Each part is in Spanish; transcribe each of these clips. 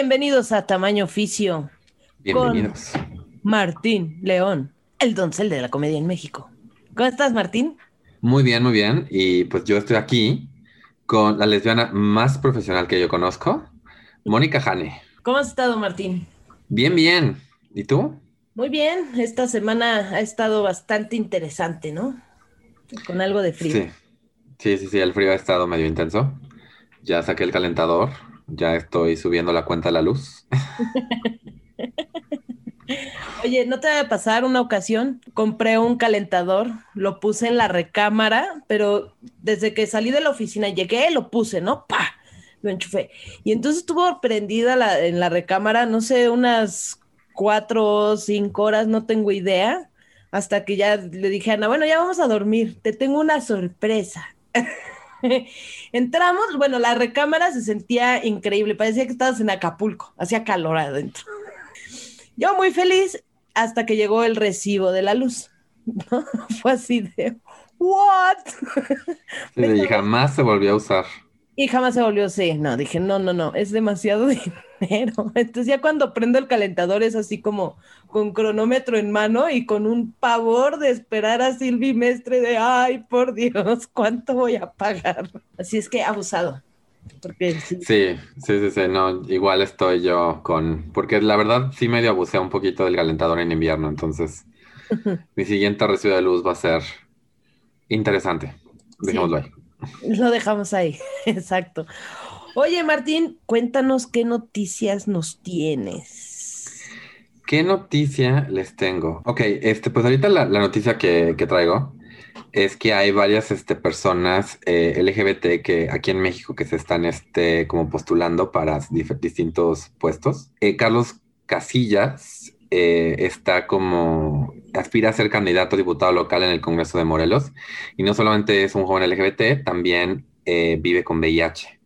Bienvenidos a Tamaño Oficio. Bienvenidos. Con Martín León, el doncel de la comedia en México. ¿Cómo estás, Martín? Muy bien, muy bien. Y pues yo estoy aquí con la lesbiana más profesional que yo conozco, Mónica Jane. ¿Cómo has estado, Martín? Bien, bien. ¿Y tú? Muy bien. Esta semana ha estado bastante interesante, ¿no? Con algo de frío. Sí. Sí, sí, sí, el frío ha estado medio intenso. Ya saqué el calentador, ya estoy subiendo la cuenta de la luz. Oye, ¿no te va a pasar una ocasión? Compré un calentador, lo puse en la recámara, pero desde que salí de la oficina llegué, lo puse, ¿no? ¡Pah! Lo enchufé. Y entonces estuvo prendida la, en la recámara, no sé, unas cuatro o cinco horas, no tengo idea, hasta que ya le dije a Ana, bueno, ya vamos a dormir, te tengo una sorpresa. Entramos, bueno, la recámara se sentía increíble, parecía que estabas en Acapulco, hacía calor adentro. Yo muy feliz hasta que llegó el recibo de la luz. Fue así de, ¿what? y jamás se volvió a usar. Y jamás se volvió así. No, dije, no, no, no, es demasiado dinero. Entonces ya cuando prendo el calentador es así como con cronómetro en mano y con un pavor de esperar a Silvi Mestre de, ay, por Dios, ¿cuánto voy a pagar? Así es que abusado. Porque, sí. sí, sí, sí, no, igual estoy yo con, porque la verdad sí medio abusé un poquito del calentador en invierno, entonces mi siguiente recibo de luz va a ser interesante. Dejémoslo ahí. Lo dejamos ahí, exacto. Oye, Martín, cuéntanos qué noticias nos tienes. ¿Qué noticia les tengo? Ok, este, pues ahorita la, noticia que, traigo es que hay varias este, personas eh, LGBT que aquí en México que se están este, como postulando para distintos puestos. Eh, Carlos Casillas eh, está como aspira a ser candidato a diputado local en el Congreso de Morelos y no solamente es un joven LGBT, también vive con VIH.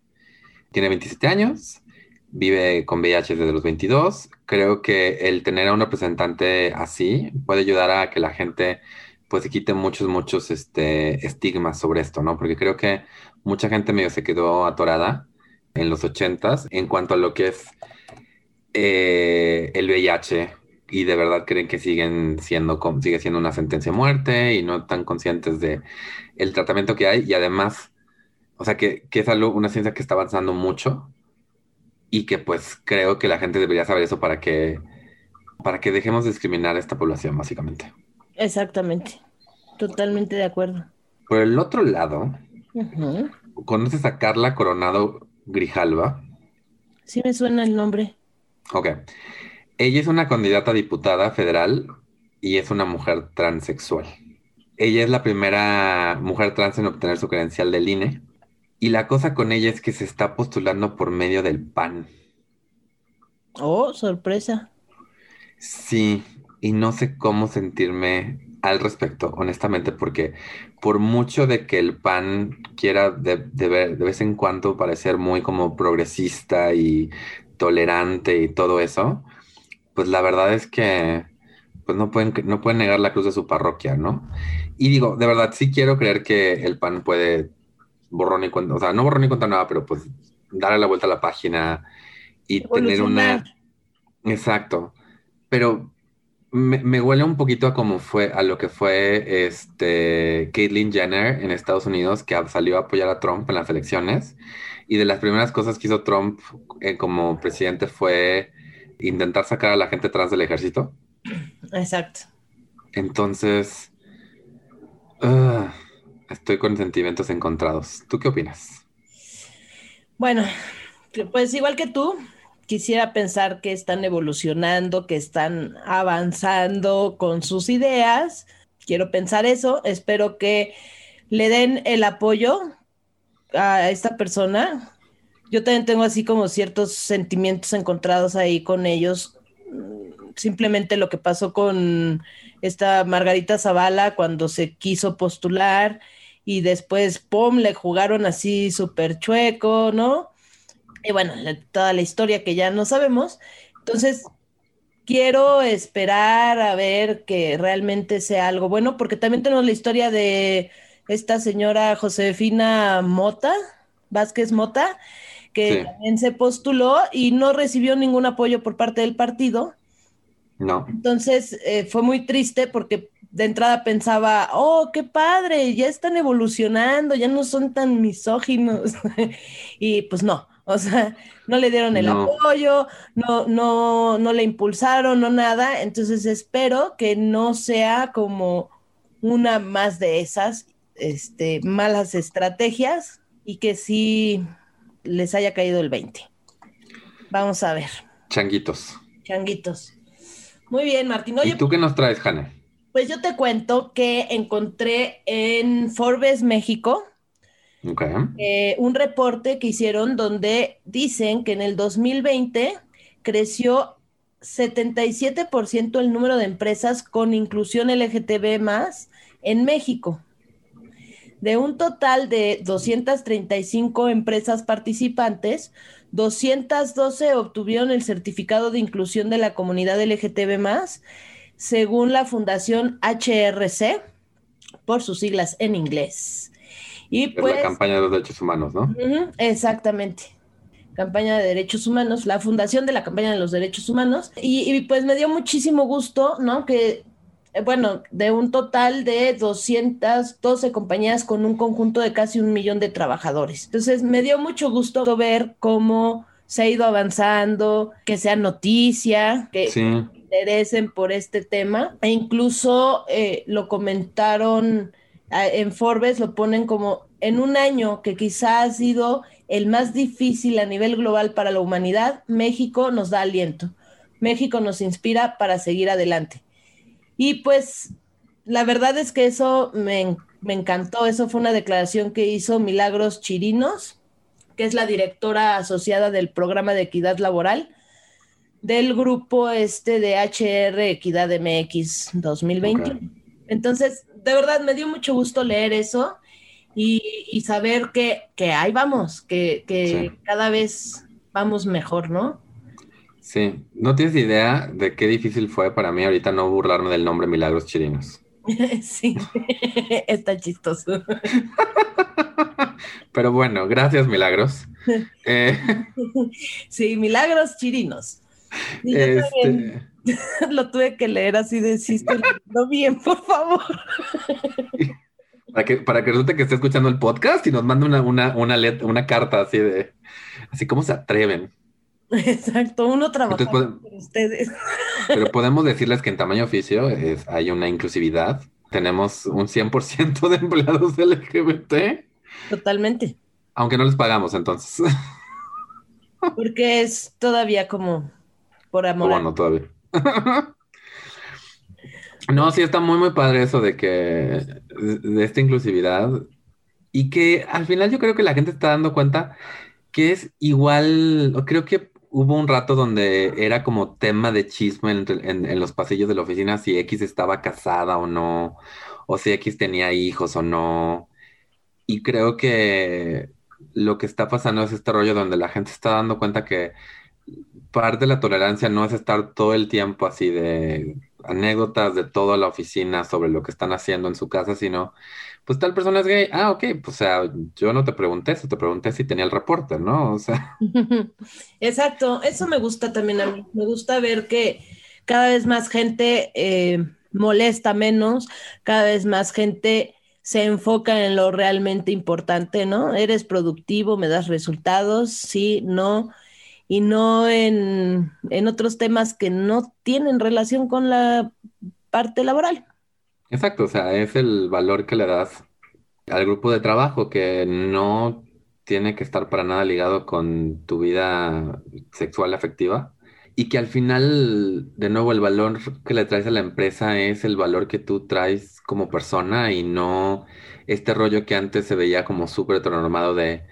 Tiene 27 años, vive con VIH desde los 22. Creo que el tener a un representante así puede ayudar a que la gente pues se quite muchos, muchos este, estigmas sobre esto, ¿no? Porque creo que mucha gente medio se quedó atorada en los 80s en cuanto a lo que es eh, el VIH y de verdad creen que siguen siendo, sigue siendo una sentencia de muerte y no están conscientes de el tratamiento que hay y además, o sea, que, que es algo, una ciencia que está avanzando mucho y que pues creo que la gente debería saber eso para que, para que dejemos de discriminar a esta población, básicamente. Exactamente, totalmente de acuerdo. Por el otro lado, ¿conoces a Carla Coronado Grijalva? Sí me suena el nombre. Ok. Ella es una candidata a diputada federal y es una mujer transexual. Ella es la primera mujer trans en obtener su credencial del INE. Y la cosa con ella es que se está postulando por medio del PAN. Oh, sorpresa. Sí, y no sé cómo sentirme al respecto, honestamente, porque por mucho de que el PAN quiera de, de, de vez en cuando parecer muy como progresista y tolerante y todo eso, pues la verdad es que pues no pueden, no pueden negar la cruz de su parroquia, ¿no? Y digo, de verdad, sí quiero creer que el PAN puede borrón y cuenta, o sea, no borrón y cuenta nada, pero pues darle la vuelta a la página y tener una... Exacto. Pero me, huele un poquito a como fue, a lo que fue este Caitlyn Jenner en Estados Unidos, que salió a apoyar a Trump en las elecciones. Y de las primeras cosas que hizo Trump eh, como presidente fue intentar sacar a la gente trans del ejército. Exacto. Entonces, ah, estoy con sentimientos encontrados. ¿Tú qué opinas? Bueno, pues igual que tú, quisiera pensar que están evolucionando, que están avanzando con sus ideas. Quiero pensar eso. Espero que le den el apoyo a esta persona yo también tengo así como ciertos sentimientos encontrados ahí con ellos. Simplemente lo que pasó con esta Margarita Zavala cuando se quiso postular y después, ¡pum!, le jugaron así súper chueco, ¿no? Y bueno, toda la historia que ya no sabemos. Entonces, quiero esperar a ver que realmente sea algo bueno, porque también tenemos la historia de esta señora Josefina Mota, Vázquez Mota, que también se postuló y no recibió ningún apoyo por parte del partido. No. Entonces eh, fue muy triste porque de entrada pensaba, oh, qué padre, ya están evolucionando, ya no son tan misóginos. y pues no, o sea, no le dieron el apoyo, no, no, no le impulsaron, no nada. Entonces espero que no sea como una más de esas este, malas estrategias y que sí les haya caído el 20. Vamos a ver. Changuitos. Changuitos. Muy bien, Martín. ¿Y tú qué nos traes, Jane? Pues yo te cuento que encontré en Forbes México eh, un reporte que hicieron donde dicen que en el 2020 creció 77% el número de empresas con inclusión LGTB más en México. De un total de 235 empresas participantes, 212 obtuvieron el certificado de inclusión de la comunidad LGTB más, según la Fundación HRC, por sus siglas en inglés. Y pues, la campaña de los derechos humanos, ¿no? exactamente. Campaña de Derechos Humanos, la fundación de la campaña de los derechos humanos. Y, y pues me dio muchísimo gusto, ¿no? Que eh, bueno, de un total de 212 compañías con un conjunto de casi un millón de trabajadores. Entonces, me dio mucho gusto ver cómo se ha ido avanzando, que sea noticia, que interesen por este tema. E incluso eh, lo comentaron en Forbes, lo ponen como en un año que quizá ha sido el más difícil a nivel global para la humanidad, México nos da aliento. México nos inspira para seguir adelante. Y pues la verdad es que eso me, encantó, eso fue una declaración que hizo Milagros Chirinos, que es la directora asociada del programa de equidad laboral del grupo este de HR Equidad MX 2020. Entonces, de verdad me dio mucho gusto leer eso y, saber que, ahí vamos, que, cada vez vamos mejor, ¿no? Sí, no tienes idea de qué difícil fue para mí ahorita no burlarme del nombre Milagros Chirinos. sí, está chistoso. Pero bueno, gracias Milagros. Eh, sí, Milagros Chirinos. Este... Lo tuve que leer así de sí, bien, por favor. Para que, para que resulte que esté escuchando el podcast y nos mande una, una, una, una carta así de, así como se atreven. Exacto, uno trabaja con ustedes. Pero podemos decirles que en tamaño oficio es, hay una inclusividad. Tenemos un 100% de empleados LGBT. Totalmente. Aunque no les pagamos entonces. Porque es todavía como por amor. Bueno, todavía. No, sí está muy, muy padre eso de que, de esta inclusividad y que al final yo creo que la gente está dando cuenta que es igual, creo que hubo un rato donde era como tema de chisme en, los pasillos de la oficina si X estaba casada o no, o si X tenía hijos o no. Y creo que lo que está pasando es este rollo donde la gente está dando cuenta que parte de la tolerancia no es estar todo el tiempo así de anécdotas de toda la oficina sobre lo que están haciendo en su casa, sino pues tal persona es gay, ah, ok, pues o sea, yo no te pregunté eso, te pregunté si tenía el reporte, ¿no? O sea. Exacto, eso me gusta también a mí, me gusta ver que cada vez más gente eh, molesta menos, cada vez más gente se enfoca en lo realmente importante, ¿no? Eres productivo, me das resultados, sí, no, y no en, en otros temas que no tienen relación con la parte laboral. Exacto, o sea, es el valor que le das al grupo de trabajo que no tiene que estar para nada ligado con tu vida sexual afectiva y que al final, de nuevo, el valor que le traes a la empresa es el valor que tú traes como persona y no este rollo que antes se veía como súper heteronormado de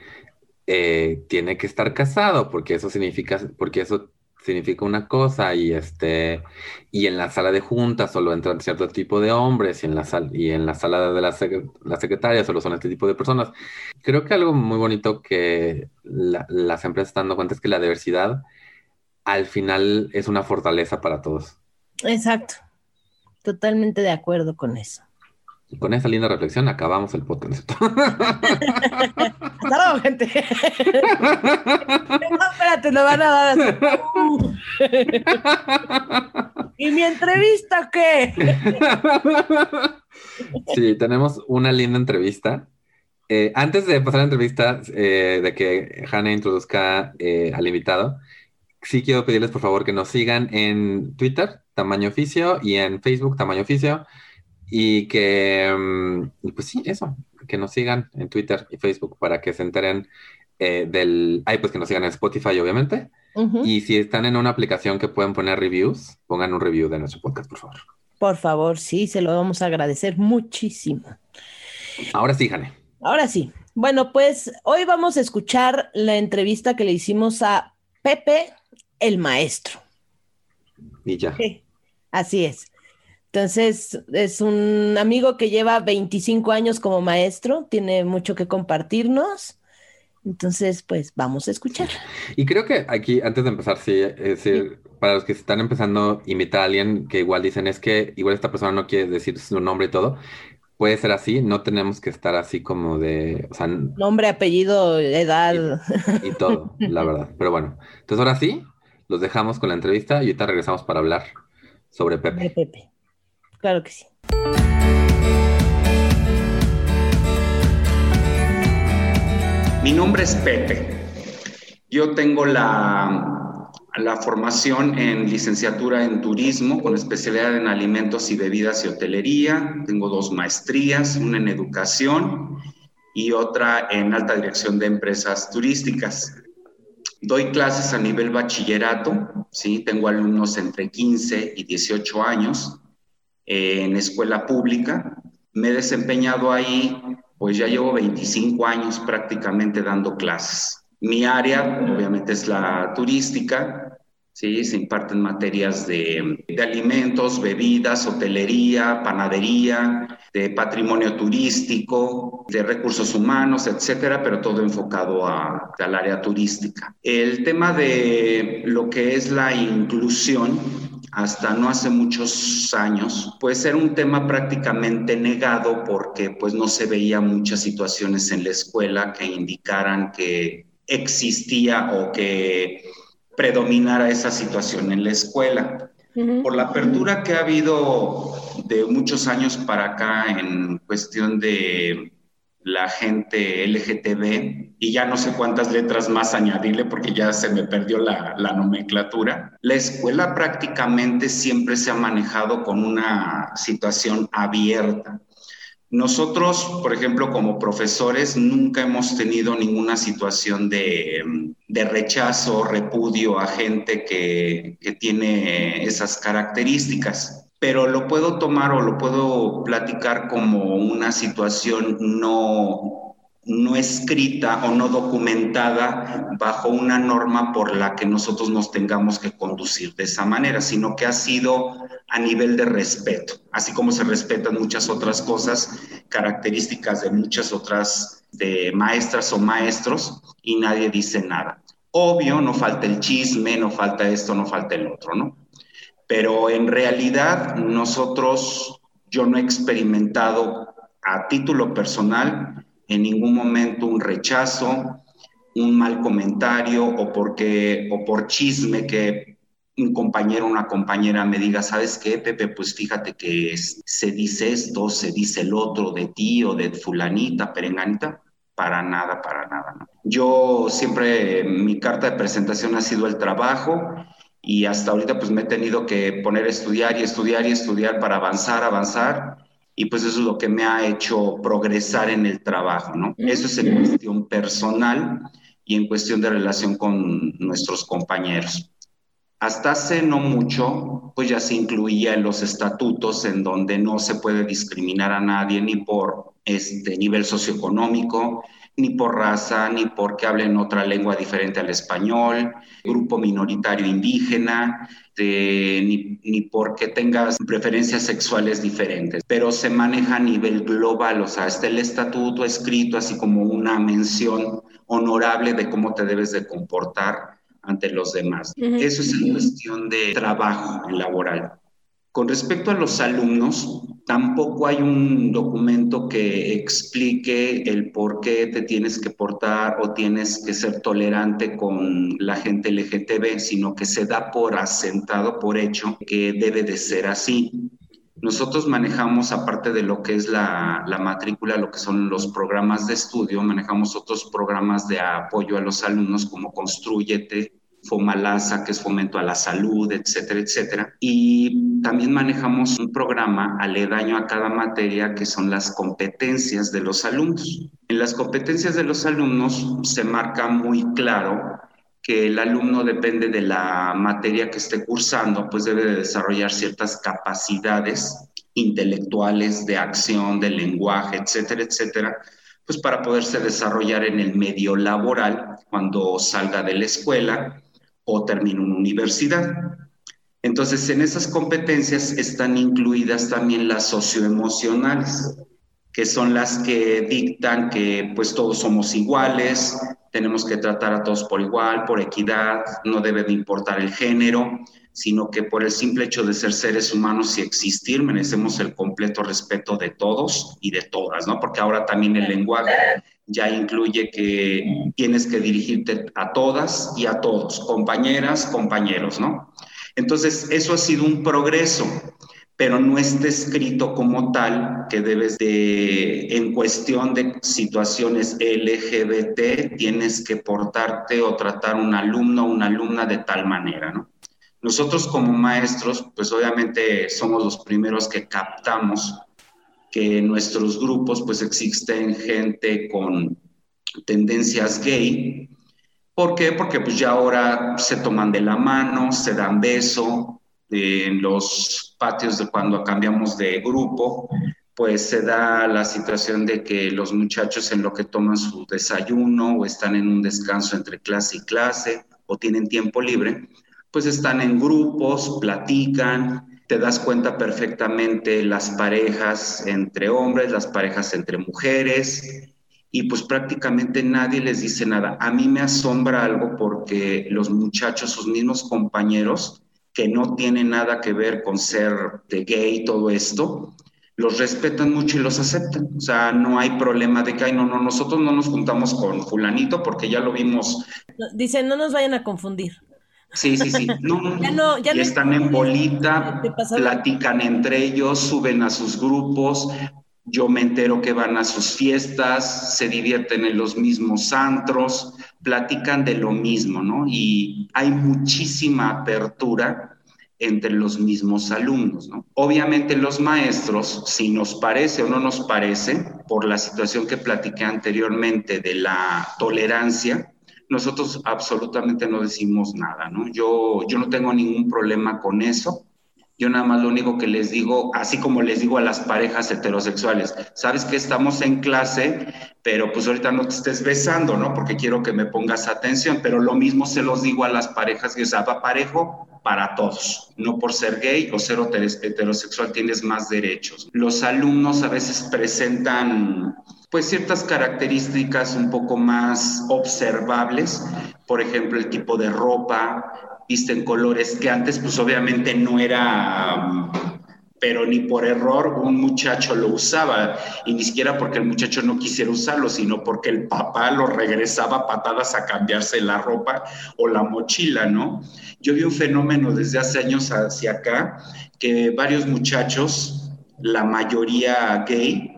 eh, tiene que estar casado porque eso significa, porque eso significa una cosa y este y en la sala de juntas solo entran cierto tipo de hombres y en la sala y en la sala de la, la, secretaria solo son este tipo de personas. Creo que algo muy bonito que las empresas están dando cuenta es que la diversidad al final es una fortaleza para todos. Exacto. Totalmente de acuerdo con eso. Y con esa linda reflexión acabamos el podcast. Luego, gente. No, espérate, lo van a dar así. ¿Y mi entrevista qué? Sí, tenemos una linda entrevista. Eh, antes de pasar a la entrevista, eh, de que Hannah introduzca eh, al invitado, sí quiero pedirles por favor que nos sigan en Twitter, Tamaño Oficio, y en Facebook, Tamaño Oficio. Y que, mm, pues sí, eso, que nos sigan en Twitter y Facebook para que se enteren eh, del... Ay, pues que nos sigan en Spotify, obviamente. Y si están en una aplicación que pueden poner reviews, pongan un review de nuestro podcast, por favor. Por favor, sí, se lo vamos a agradecer muchísimo. Ahora sí, Jane. Ahora sí. Bueno, pues hoy vamos a escuchar la entrevista que le hicimos a Pepe, el maestro. Y ya. Sí, así es. Entonces, es un amigo que lleva 25 años como maestro, tiene mucho que compartirnos. Entonces, pues vamos a escuchar. Y creo que aquí, antes de empezar, sí, es decir, para los que están empezando a imitar a alguien que igual dicen es que igual esta persona no quiere decir su nombre y todo, puede ser así, no tenemos que estar así como de, o sea, nombre, apellido, edad. Y, y todo, la verdad. Pero bueno, entonces ahora sí, los dejamos con la entrevista y ahorita regresamos para hablar sobre Pepe. De Pepe. Claro que sí. Mi nombre es Pepe. Yo tengo la, la, formación en licenciatura en turismo con especialidad en alimentos y bebidas y hotelería. Tengo dos maestrías, una en educación y otra en alta dirección de empresas turísticas. Doy clases a nivel bachillerato, ¿sí? tengo alumnos entre 15 y 18 años en escuela pública. Me he desempeñado ahí, pues ya llevo 25 años prácticamente dando clases. Mi área, obviamente, es la turística, ¿sí? Se imparten materias de, de alimentos, bebidas, hotelería, panadería, de patrimonio turístico, de recursos humanos, etcétera, pero todo enfocado al área turística. El tema de lo que es la inclusión hasta no hace muchos años, pues era un tema prácticamente negado porque pues no se veía muchas situaciones en la escuela que indicaran que existía o que predominara esa situación en la escuela. Por la apertura que ha habido de muchos años para acá en cuestión de la gente LGTB y ya no sé cuántas letras más añadirle porque ya se me perdió la, la, nomenclatura. La escuela prácticamente siempre se ha manejado con una situación abierta. Nosotros, por ejemplo, como profesores, nunca hemos tenido ninguna situación de, de rechazo, repudio a gente que, que tiene esas características pero lo puedo tomar o lo puedo platicar como una situación no, no escrita o no documentada bajo una norma por la que nosotros nos tengamos que conducir de esa manera, sino que ha sido a nivel de respeto, así como se respetan muchas otras cosas, características de muchas otras de maestras o maestros y nadie dice nada. Obvio, no falta el chisme, no falta esto, no falta el otro, ¿no? Pero en realidad nosotros, yo no he experimentado a título personal en ningún momento un rechazo, un mal comentario o porque o por chisme que un compañero o una compañera me diga, ¿sabes qué, Pepe? Pues fíjate que se dice esto, se dice el otro de ti o de fulanita, perenganita. Para nada, para nada. ¿no? Yo siempre, mi carta de presentación ha sido el trabajo y hasta ahorita pues me he tenido que poner a estudiar y estudiar y estudiar para avanzar, avanzar y pues eso es lo que me ha hecho progresar en el trabajo, ¿no? Eso es en cuestión personal y en cuestión de relación con nuestros compañeros. Hasta hace no mucho, pues ya se incluía en los estatutos en donde no se puede discriminar a nadie ni por este nivel socioeconómico, ni por raza, ni porque hablen otra lengua diferente al español, grupo minoritario indígena, ni, ni porque tengas preferencias sexuales diferentes, pero se maneja a nivel global, o sea, está el estatuto escrito así como una mención honorable de cómo te debes de comportar ante los demás. Eso es en cuestión de trabajo laboral. Con respecto a los alumnos, tampoco hay un documento que explique el por qué te tienes que portar o tienes que ser tolerante con la gente LGTB, sino que se da por asentado, por hecho, que debe de ser así. Nosotros manejamos, aparte de lo que es la, la, matrícula, lo que son los programas de estudio, manejamos otros programas de apoyo a los alumnos como Construyete, Fomalasa, que es fomento a la salud, etcétera, etcétera. Y también manejamos un programa aledaño a cada materia que son las competencias de los alumnos. En las competencias de los alumnos se marca muy claro que el alumno depende de la materia que esté cursando, pues debe de desarrollar ciertas capacidades intelectuales, de acción, de lenguaje, etcétera, etcétera, pues para poderse desarrollar en el medio laboral cuando salga de la escuela o termine una universidad. Entonces, en esas competencias están incluidas también las socioemocionales, que son las que dictan que pues todos somos iguales, tenemos que tratar a todos por igual, por equidad, no debe de importar el género, sino que por el simple hecho de ser seres humanos y existir, merecemos el completo respeto de todos y de todas, ¿no? Porque ahora también el lenguaje ya incluye que tienes que dirigirte a todas y a todos, compañeras, compañeros, ¿no? Entonces, eso ha sido un progreso pero no está escrito como tal que debes de, en cuestión de situaciones LGBT, tienes que portarte o tratar un alumno o una alumna de tal manera, ¿no? Nosotros como maestros, pues obviamente somos los primeros que captamos que en nuestros grupos pues existen gente con tendencias gay. ¿Por qué? Porque pues ya ahora se toman de la mano, se dan beso, en los patios de cuando cambiamos de grupo, pues se da la situación de que los muchachos en lo que toman su desayuno o están en un descanso entre clase y clase o tienen tiempo libre, pues están en grupos, platican, te das cuenta perfectamente las parejas entre hombres, las parejas entre mujeres, y pues prácticamente nadie les dice nada. A mí me asombra algo porque los muchachos, sus mismos compañeros, que no tiene nada que ver con ser de gay, todo esto, los respetan mucho y los aceptan. O sea, no hay problema de que, ay, no, no, nosotros no nos juntamos con fulanito porque ya lo vimos. Dicen, no nos vayan a confundir. Sí, sí, sí. No, no, ya no, están en bolita, platican entre ellos, suben a sus grupos. Yo me entero que van a sus fiestas, se divierten en los mismos antros platican de lo mismo, ¿no? Y hay muchísima apertura entre los mismos alumnos, ¿no? Obviamente los maestros, si nos parece o no nos parece, por la situación que platiqué anteriormente de la tolerancia, nosotros absolutamente no decimos nada, ¿no? Yo, yo no tengo ningún problema con eso. Yo nada más lo único que les digo, así como les digo a las parejas heterosexuales, sabes que estamos en clase, pero pues ahorita no te estés besando, ¿no? Porque quiero que me pongas atención, pero lo mismo se los digo a las parejas que, o sea, va parejo para todos, no por ser gay o ser heterosexual tienes más derechos. Los alumnos a veces presentan pues ciertas características un poco más observables, por ejemplo, el tipo de ropa, visten colores que antes pues obviamente no era, pero ni por error un muchacho lo usaba y ni siquiera porque el muchacho no quisiera usarlo, sino porque el papá lo regresaba patadas a cambiarse la ropa o la mochila, ¿no? Yo vi un fenómeno desde hace años hacia acá que varios muchachos, la mayoría gay,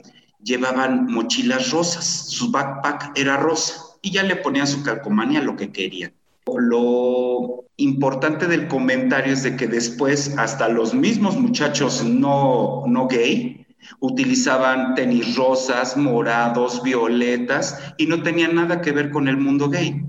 llevaban mochilas rosas, su backpack era rosa y ya le ponían su calcomanía lo que querían. Lo importante del comentario es de que después hasta los mismos muchachos no, no gay utilizaban tenis rosas, morados, violetas y no tenían nada que ver con el mundo gay.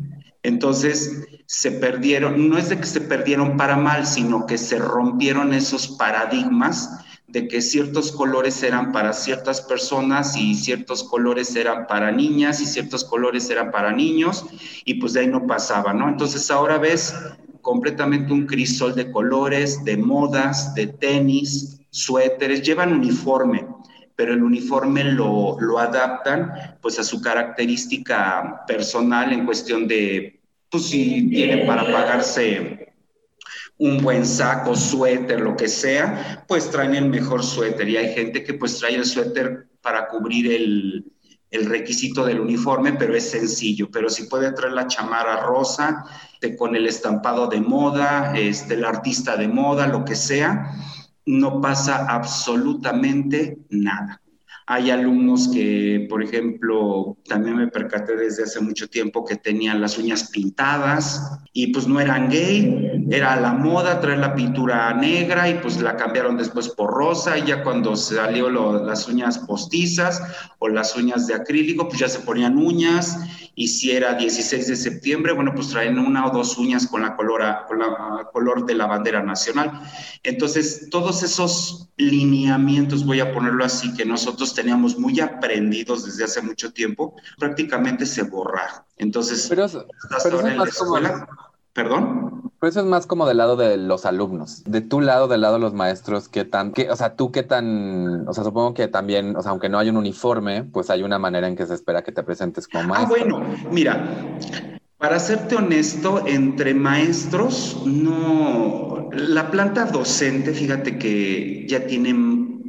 Entonces se perdieron, no es de que se perdieron para mal, sino que se rompieron esos paradigmas de que ciertos colores eran para ciertas personas y ciertos colores eran para niñas y ciertos colores eran para niños y pues de ahí no pasaba, ¿no? Entonces ahora ves completamente un crisol de colores, de modas, de tenis, suéteres, llevan uniforme, pero el uniforme lo, lo adaptan pues a su característica personal en cuestión de, pues si tienen para pagarse un buen saco, suéter, lo que sea, pues traen el mejor suéter. Y hay gente que pues trae el suéter para cubrir el, el requisito del uniforme, pero es sencillo. Pero si puede traer la chamarra rosa, con el estampado de moda, este, el artista de moda, lo que sea, no pasa absolutamente nada. Hay alumnos que, por ejemplo, también me percaté desde hace mucho tiempo que tenían las uñas pintadas y pues no eran gay, era la moda traer la pintura negra y pues la cambiaron después por rosa y ya cuando salió las uñas postizas o las uñas de acrílico, pues ya se ponían uñas y si era 16 de septiembre, bueno, pues traen una o dos uñas con la, color, con la color de la bandera nacional. Entonces, todos esos lineamientos, voy a ponerlo así, que nosotros teníamos muy aprendidos desde hace mucho tiempo, prácticamente se borraron. Entonces, pero, en la escuela, ¿Perdón? Pero eso es más como del lado de los alumnos. De tu lado, del lado de los maestros, ¿qué tan, qué, o sea, tú qué tan, o sea, supongo que también, o sea, aunque no hay un uniforme, pues hay una manera en que se espera que te presentes como ah, maestro. Ah, bueno, mira, para serte honesto, entre maestros, no, la planta docente, fíjate que ya tiene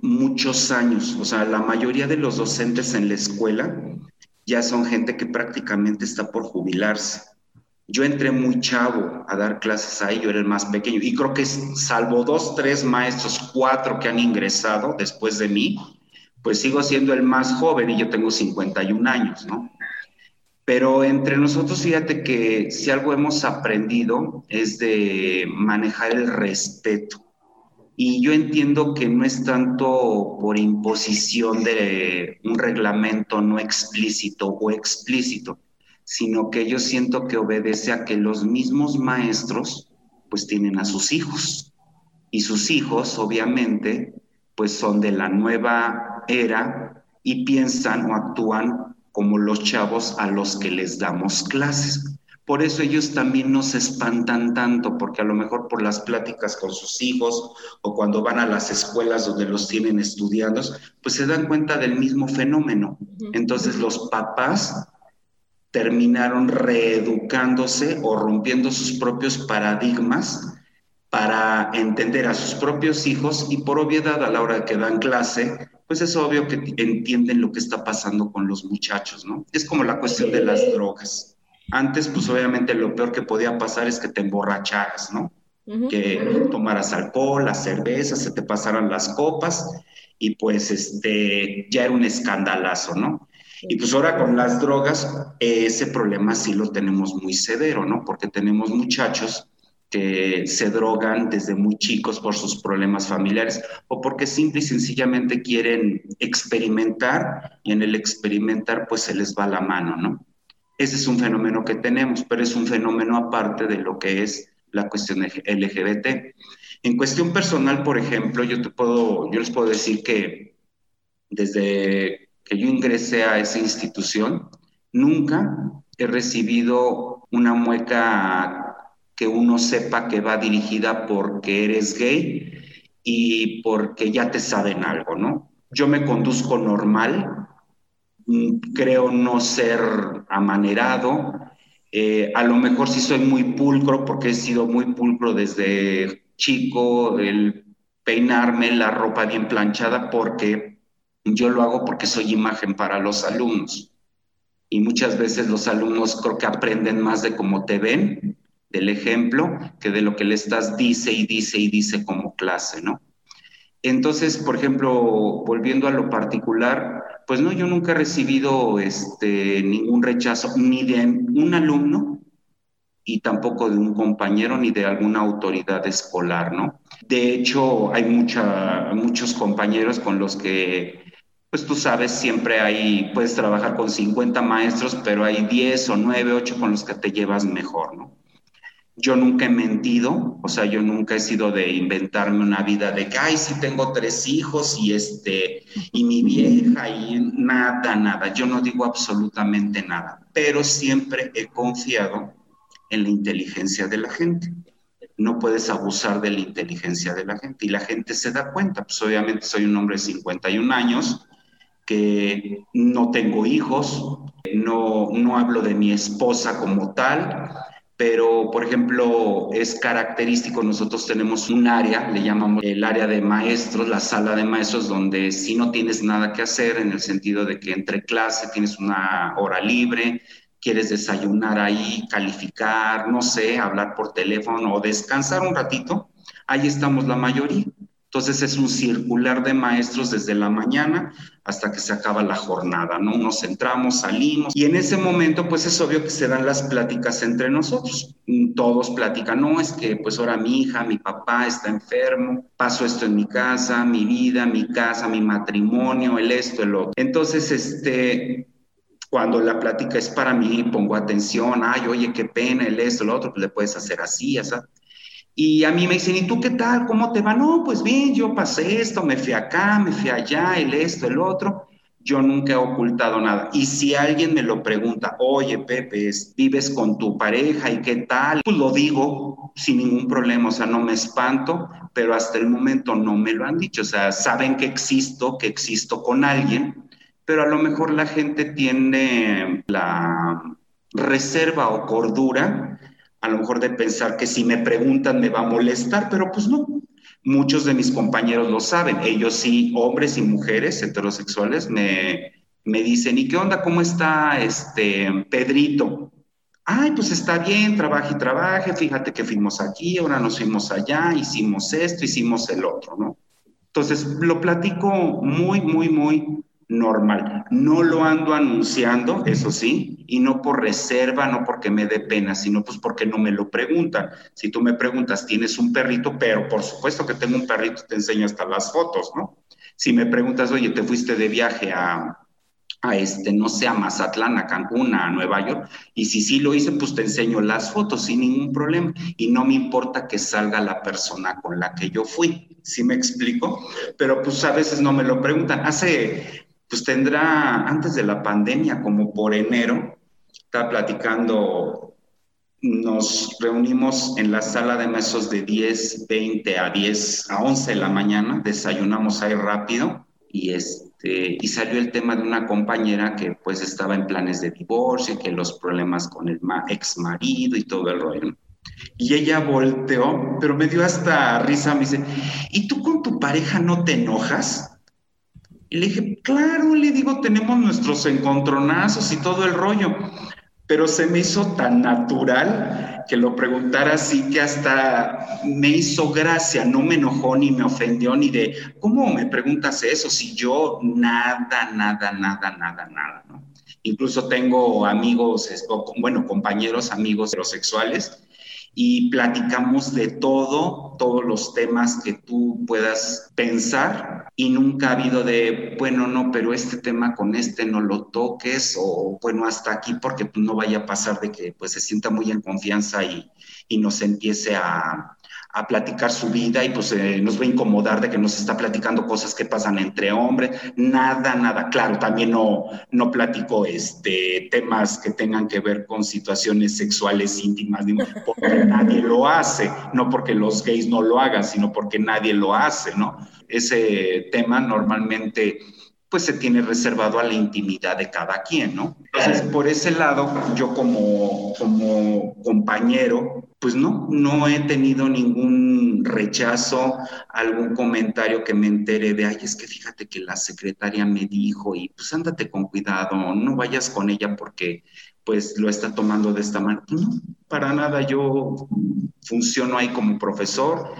muchos años, o sea, la mayoría de los docentes en la escuela ya son gente que prácticamente está por jubilarse. Yo entré muy chavo a dar clases ahí, yo era el más pequeño y creo que salvo dos, tres maestros, cuatro que han ingresado después de mí, pues sigo siendo el más joven y yo tengo 51 años, ¿no? Pero entre nosotros, fíjate que si algo hemos aprendido es de manejar el respeto. Y yo entiendo que no es tanto por imposición de un reglamento no explícito o explícito, sino que yo siento que obedece a que los mismos maestros pues tienen a sus hijos y sus hijos obviamente pues son de la nueva era y piensan o actúan como los chavos a los que les damos clases. Por eso ellos también no se espantan tanto, porque a lo mejor por las pláticas con sus hijos o cuando van a las escuelas donde los tienen estudiando, pues se dan cuenta del mismo fenómeno. Entonces los papás terminaron reeducándose o rompiendo sus propios paradigmas para entender a sus propios hijos y por obviedad a la hora que dan clase, pues es obvio que entienden lo que está pasando con los muchachos, ¿no? Es como la cuestión de las drogas. Antes, pues obviamente lo peor que podía pasar es que te emborracharas, ¿no? Que tomaras alcohol, la cerveza, se te pasaran las copas y pues este ya era un escandalazo, ¿no? Y pues ahora con las drogas, ese problema sí lo tenemos muy severo, ¿no? Porque tenemos muchachos que se drogan desde muy chicos por sus problemas familiares o porque simple y sencillamente quieren experimentar y en el experimentar pues se les va la mano, ¿no? Ese es un fenómeno que tenemos, pero es un fenómeno aparte de lo que es la cuestión LGBT. En cuestión personal, por ejemplo, yo te puedo, les puedo decir que desde que yo ingresé a esa institución, nunca he recibido una mueca que uno sepa que va dirigida porque eres gay y porque ya te saben algo, ¿no? Yo me conduzco normal, creo no ser amanerado, eh, a lo mejor sí soy muy pulcro porque he sido muy pulcro desde chico, el peinarme, la ropa bien planchada, porque yo lo hago porque soy imagen para los alumnos. Y muchas veces los alumnos creo que aprenden más de cómo te ven, del ejemplo, que de lo que le estás dice y dice y dice como clase, ¿no? Entonces, por ejemplo, volviendo a lo particular, pues no, yo nunca he recibido este, ningún rechazo ni de un alumno y tampoco de un compañero ni de alguna autoridad escolar, ¿no? De hecho, hay mucha, muchos compañeros con los que pues tú sabes, siempre hay, puedes trabajar con 50 maestros, pero hay 10 o 9, 8 con los que te llevas mejor, ¿no? Yo nunca he mentido, o sea, yo nunca he sido de inventarme una vida de que, ay, sí tengo tres hijos y este, y mi vieja y nada, nada. Yo no digo absolutamente nada, pero siempre he confiado en la inteligencia de la gente. No puedes abusar de la inteligencia de la gente y la gente se da cuenta. Pues obviamente soy un hombre de 51 años, que no tengo hijos, no, no hablo de mi esposa como tal, pero por ejemplo es característico, nosotros tenemos un área, le llamamos el área de maestros, la sala de maestros, donde si no tienes nada que hacer en el sentido de que entre clase tienes una hora libre, quieres desayunar ahí, calificar, no sé, hablar por teléfono o descansar un ratito, ahí estamos la mayoría. Entonces es un circular de maestros desde la mañana hasta que se acaba la jornada, ¿no? Nos entramos, salimos y en ese momento pues es obvio que se dan las pláticas entre nosotros. Todos platican, no, es que pues ahora mi hija, mi papá está enfermo, paso esto en mi casa, mi vida, mi casa, mi matrimonio, el esto, el otro. Entonces, este, cuando la plática es para mí, pongo atención, ay, oye, qué pena, el esto, el otro, pues le puedes hacer así, así. Y a mí me dicen, ¿y tú qué tal? ¿Cómo te va? No, pues bien, yo pasé esto, me fui acá, me fui allá, el esto, el otro. Yo nunca he ocultado nada. Y si alguien me lo pregunta, oye, Pepe, ¿vives con tu pareja y qué tal? Pues lo digo sin ningún problema, o sea, no me espanto, pero hasta el momento no me lo han dicho. O sea, saben que existo, que existo con alguien, pero a lo mejor la gente tiene la reserva o cordura a lo mejor de pensar que si me preguntan me va a molestar, pero pues no. Muchos de mis compañeros lo saben, ellos sí, hombres y mujeres heterosexuales, me, me dicen, ¿y qué onda? ¿Cómo está este Pedrito? Ay, pues está bien, trabaje y trabaje, fíjate que fuimos aquí, ahora nos fuimos allá, hicimos esto, hicimos el otro, ¿no? Entonces, lo platico muy, muy, muy normal. No lo ando anunciando, eso sí, y no por reserva, no porque me dé pena, sino pues porque no me lo preguntan. Si tú me preguntas, ¿tienes un perrito? Pero por supuesto que tengo un perrito, te enseño hasta las fotos, ¿no? Si me preguntas, oye, te fuiste de viaje a, a este, no sé, a Mazatlán, a Cancún, a Nueva York, y si sí lo hice, pues te enseño las fotos sin ningún problema, y no me importa que salga la persona con la que yo fui, ¿sí me explico? Pero pues a veces no me lo preguntan. Hace pues tendrá antes de la pandemia, como por enero, está platicando, nos reunimos en la sala de mesos de 10, 20 a 10, a 11 de la mañana, desayunamos ahí rápido y este, y salió el tema de una compañera que pues estaba en planes de divorcio, que los problemas con el ex marido y todo el rollo. Y ella volteó, pero me dio hasta risa, me dice, ¿y tú con tu pareja no te enojas? Y le dije, claro, le digo, tenemos nuestros encontronazos y todo el rollo. Pero se me hizo tan natural que lo preguntara así que hasta me hizo gracia, no me enojó ni me ofendió ni de, ¿cómo me preguntas eso? Si yo nada, nada, nada, nada, nada, ¿no? Incluso tengo amigos, bueno, compañeros, amigos heterosexuales y platicamos de todo, todos los temas que tú puedas pensar. Y nunca ha habido de, bueno, no, pero este tema con este no lo toques o bueno, hasta aquí porque no vaya a pasar de que pues se sienta muy en confianza y, y nos empiece a, a platicar su vida y pues eh, nos va a incomodar de que nos está platicando cosas que pasan entre hombres, nada, nada, claro, también no, no platico este, temas que tengan que ver con situaciones sexuales íntimas, porque nadie lo hace, no porque los gays no lo hagan, sino porque nadie lo hace, ¿no? Ese tema normalmente pues se tiene reservado a la intimidad de cada quien, ¿no? Entonces, por ese lado, yo como, como compañero, pues no, no he tenido ningún rechazo, algún comentario que me entere de, ay, es que fíjate que la secretaria me dijo y pues ándate con cuidado, no vayas con ella porque pues lo está tomando de esta manera. Pues no, para nada, yo funciono ahí como profesor,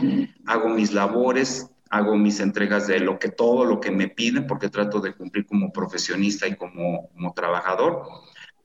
hago mis labores, hago mis entregas de lo que todo lo que me piden, porque trato de cumplir como profesionista y como, como trabajador,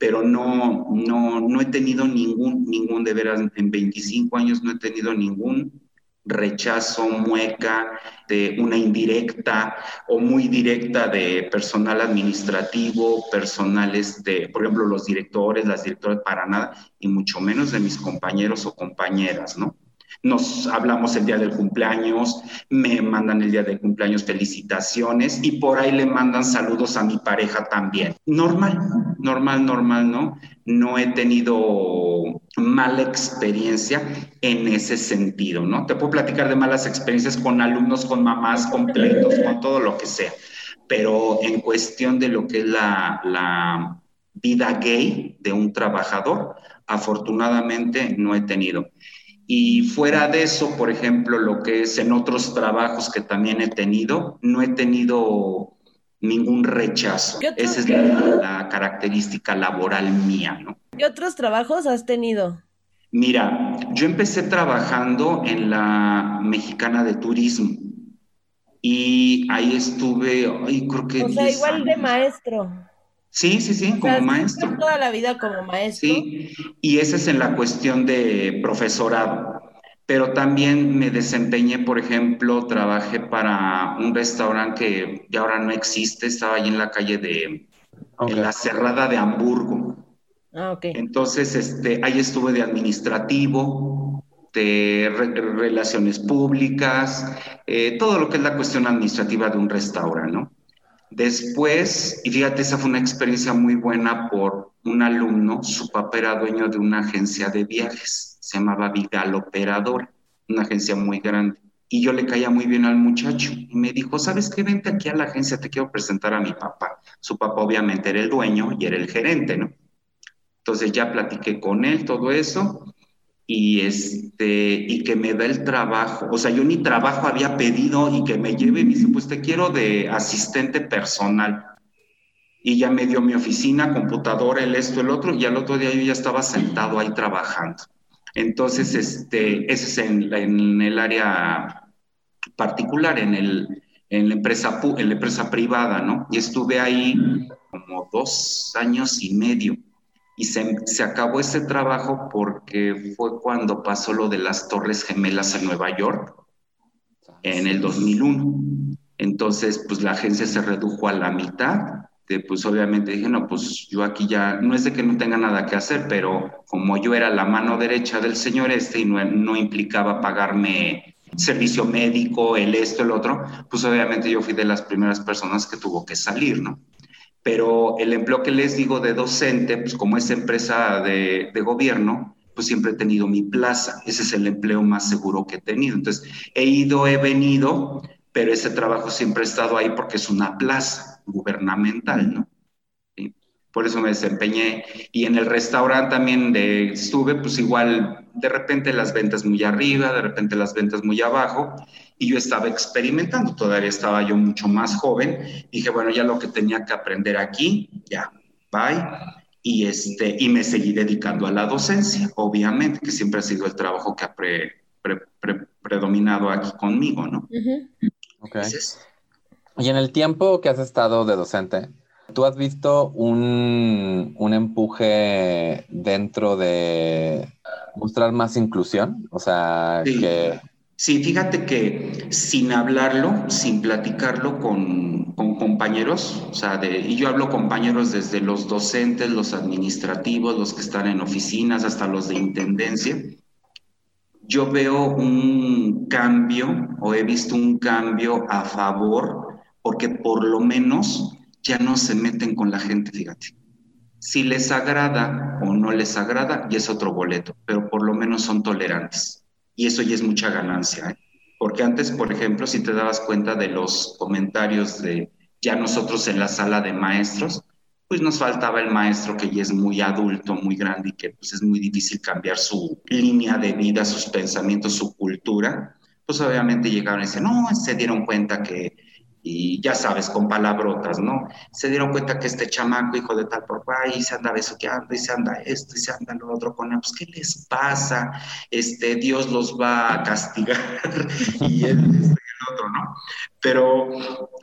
pero no, no, no he tenido ningún, ningún, de veras, en 25 años no he tenido ningún rechazo, mueca, de una indirecta o muy directa de personal administrativo, personales de, por ejemplo, los directores, las directoras, para nada, y mucho menos de mis compañeros o compañeras, ¿no? Nos hablamos el día del cumpleaños, me mandan el día del cumpleaños felicitaciones y por ahí le mandan saludos a mi pareja también. Normal, normal, normal, ¿no? No he tenido mala experiencia en ese sentido, ¿no? Te puedo platicar de malas experiencias con alumnos, con mamás, con pleitos, con todo lo que sea, pero en cuestión de lo que es la, la vida gay de un trabajador, afortunadamente no he tenido. Y fuera de eso, por ejemplo, lo que es en otros trabajos que también he tenido, no he tenido ningún rechazo. Esa es la, característica laboral mía, ¿no? ¿Qué otros trabajos has tenido? Mira, yo empecé trabajando en la Mexicana de Turismo y ahí estuve, ay, creo que... O sea, igual de maestro. Sí, sí, sí, como maestro. Toda la vida como maestro. Sí, y esa es en la cuestión de profesorado. Pero también me desempeñé, por ejemplo, trabajé para un restaurante que ya ahora no existe, estaba ahí en la calle de, en la Cerrada de Hamburgo. Ah, ok. Entonces, este, ahí estuve de administrativo, de relaciones públicas, eh, todo lo que es la cuestión administrativa de un restaurante, ¿no? Después, y fíjate, esa fue una experiencia muy buena por un alumno, su papá era dueño de una agencia de viajes, se llamaba Vigal Operador, una agencia muy grande. Y yo le caía muy bien al muchacho y me dijo, ¿sabes qué? Vente aquí a la agencia, te quiero presentar a mi papá. Su papá obviamente era el dueño y era el gerente, ¿no? Entonces ya platiqué con él todo eso y, este, y que me da el trabajo. O sea, yo ni trabajo había pedido y que me lleve, me dice, pues te quiero de asistente personal. Y ya me dio mi oficina, computadora, el esto, el otro, y al otro día yo ya estaba sentado ahí trabajando. Entonces, este, ese es en, en el área particular, en, el, en, la empresa, en la empresa privada, ¿no? Y estuve ahí como dos años y medio y se, acabó ese trabajo porque fue cuando pasó lo de las Torres Gemelas en Nueva York en el 2001. Entonces, pues la agencia se redujo a la mitad. De, pues obviamente dije, no, pues yo aquí ya, no es de que no tenga nada que hacer, pero como yo era la mano derecha del señor este y no, no implicaba pagarme servicio médico, el esto, el otro, pues obviamente yo fui de las primeras personas que tuvo que salir, ¿no? Pero el empleo que les digo de docente, pues como es empresa de, gobierno, pues siempre he tenido mi plaza. Ese es el empleo más seguro que he tenido. Entonces, he ido, he venido, pero ese trabajo siempre ha estado ahí porque es una plaza gubernamental, ¿no? Por eso me desempeñé. Y en el restaurante también de, estuve, pues igual, de repente las ventas muy arriba, de repente las ventas muy abajo y yo estaba experimentando, todavía estaba yo mucho más joven, dije, bueno, ya lo que tenía que aprender aquí, ya, bye, y, este, y me seguí dedicando a la docencia, obviamente, que siempre ha sido el trabajo que ha predominado aquí conmigo, ¿no? y en el tiempo que has estado de docente, ¿tú has visto un, un empuje dentro de mostrar más inclusión? O sea, que Sí, fíjate que sin hablarlo, sin platicarlo con, compañeros, o sea, de, y yo hablo compañeros desde los docentes, los administrativos, los que están en oficinas, hasta los de intendencia, yo veo un cambio o he visto un cambio a favor porque por lo menos ya no se meten con la gente, fíjate. Si les agrada o no les agrada, y es otro boleto, pero por lo menos son tolerantes y eso ya es mucha ganancia. ¿eh? Porque antes, por ejemplo, si te dabas cuenta de los comentarios de ya nosotros en la sala de maestros, pues nos faltaba el maestro que ya es muy adulto, muy grande y que pues es muy difícil cambiar su línea de vida, sus pensamientos, su cultura. Pues obviamente llegaron y decían, no, se dieron cuenta que y ya sabes, con palabrotas, ¿no? Se dieron cuenta que este chamaco, hijo de tal por y se anda besuqueando, y se anda esto, y se anda lo otro con él, pues, ¿qué les pasa? Este, Dios los va a castigar, y este, el otro, ¿no? Pero,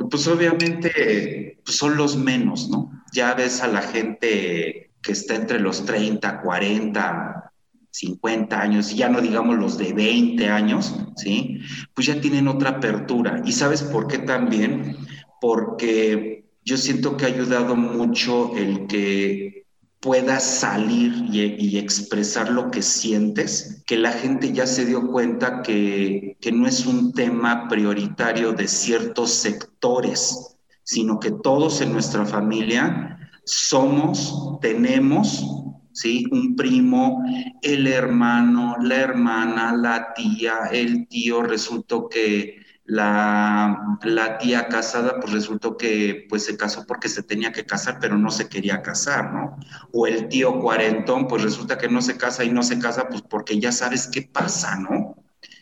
pues, obviamente, pues, son los menos, ¿no? Ya ves a la gente que está entre los 30, 40, 50 años, y ya no digamos los de 20 años, ¿sí? Pues ya tienen otra apertura. ¿Y sabes por qué también? Porque yo siento que ha ayudado mucho el que puedas salir y, expresar lo que sientes, que la gente ya se dio cuenta que, que no es un tema prioritario de ciertos sectores, sino que todos en nuestra familia somos, tenemos ¿sí? Un primo, el hermano, la hermana, la tía, el tío, resultó que La, la, tía casada, pues resultó que pues se casó porque se tenía que casar, pero no se quería casar, ¿no? O el tío cuarentón, pues resulta que no se casa y no se casa, pues porque ya sabes qué pasa, ¿no?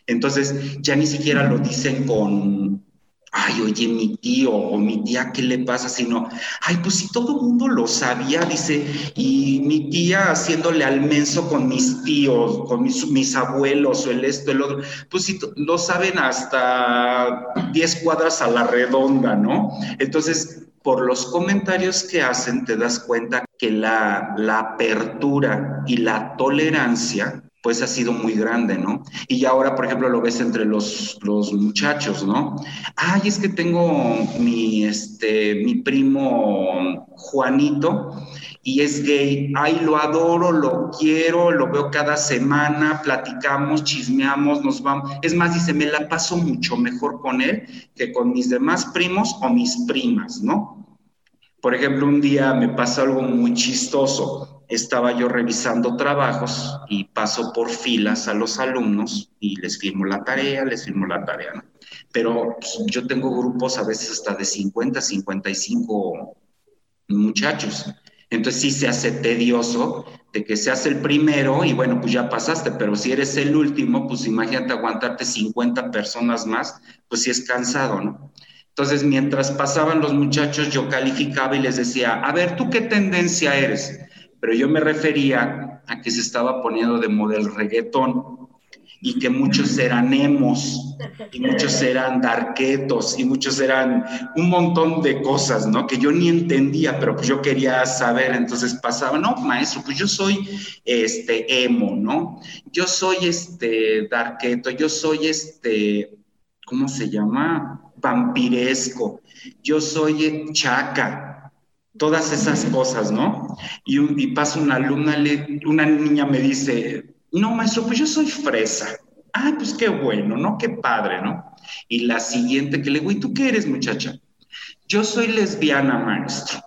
Entonces ya ni siquiera lo dicen con, ay, oye, mi tío o mi tía, ¿qué le pasa? Sino, ay, pues si todo el mundo lo sabía, dice, y mi tía haciéndole al menso con mis tíos, con mis, mis abuelos o el esto, el otro, pues si lo saben hasta 10 cuadras a la redonda, ¿no? Entonces, por los comentarios que hacen, te das cuenta que la, la apertura y la tolerancia pues ha sido muy grande, ¿no? Y ahora, por ejemplo, lo ves entre los, los muchachos, ¿no? Ay, es que tengo mi, este, mi primo Juanito y es gay. Ay, lo adoro, lo quiero, lo veo cada semana, platicamos, chismeamos, nos vamos. Es más, dice, me la paso mucho mejor con él que con mis demás primos o mis primas, ¿no? Por ejemplo, un día me pasa algo muy chistoso estaba yo revisando trabajos y paso por filas a los alumnos y les firmo la tarea, les firmo la tarea, ¿no? Pero pues, yo tengo grupos a veces hasta de 50, 55 muchachos. Entonces sí se hace tedioso de que seas el primero y bueno, pues ya pasaste, pero si eres el último, pues imagínate aguantarte 50 personas más, pues sí es cansado, ¿no? Entonces, mientras pasaban los muchachos, yo calificaba y les decía, a ver, ¿tú qué tendencia eres? Pero yo me refería a que se estaba poniendo de modelo reggaetón y que muchos eran emos y muchos eran darquetos y muchos eran un montón de cosas, ¿no? Que yo ni entendía, pero pues yo quería saber, entonces pasaba, no, maestro, pues yo soy este emo, ¿no? Yo soy este darqueto, yo soy este, ¿cómo se llama? Vampiresco, yo soy chaca, todas esas cosas, ¿no? Y, pasa una alumna, una niña me dice, no, maestro, pues yo soy fresa. Ah, pues qué bueno, ¿no? Qué padre, ¿no? Y la siguiente que le digo, ¿y tú qué eres, muchacha? Yo soy lesbiana, maestro.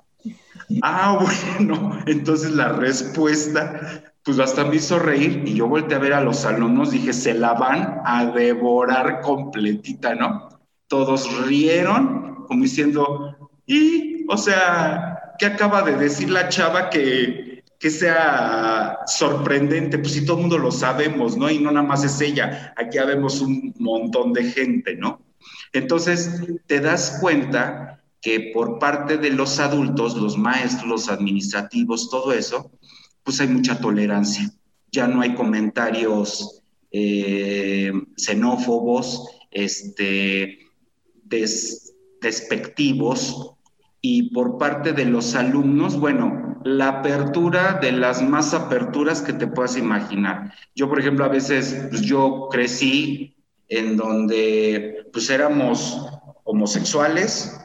Ah, bueno, entonces la respuesta, pues hasta me hizo reír y yo volteé a ver a los alumnos, dije, se la van a devorar completita, ¿no? Todos rieron, como diciendo, y, o sea, ¿qué acaba de decir la chava que, que sea sorprendente? Pues si todo el mundo lo sabemos, ¿no? Y no nada más es ella, aquí vemos un montón de gente, ¿no? Entonces, te das cuenta que por parte de los adultos, los maestros, los administrativos, todo eso, pues hay mucha tolerancia. Ya no hay comentarios eh, xenófobos, este, despectivos, y por parte de los alumnos, bueno, la apertura de las más aperturas que te puedas imaginar. Yo, por ejemplo, a veces, pues yo crecí en donde pues éramos homosexuales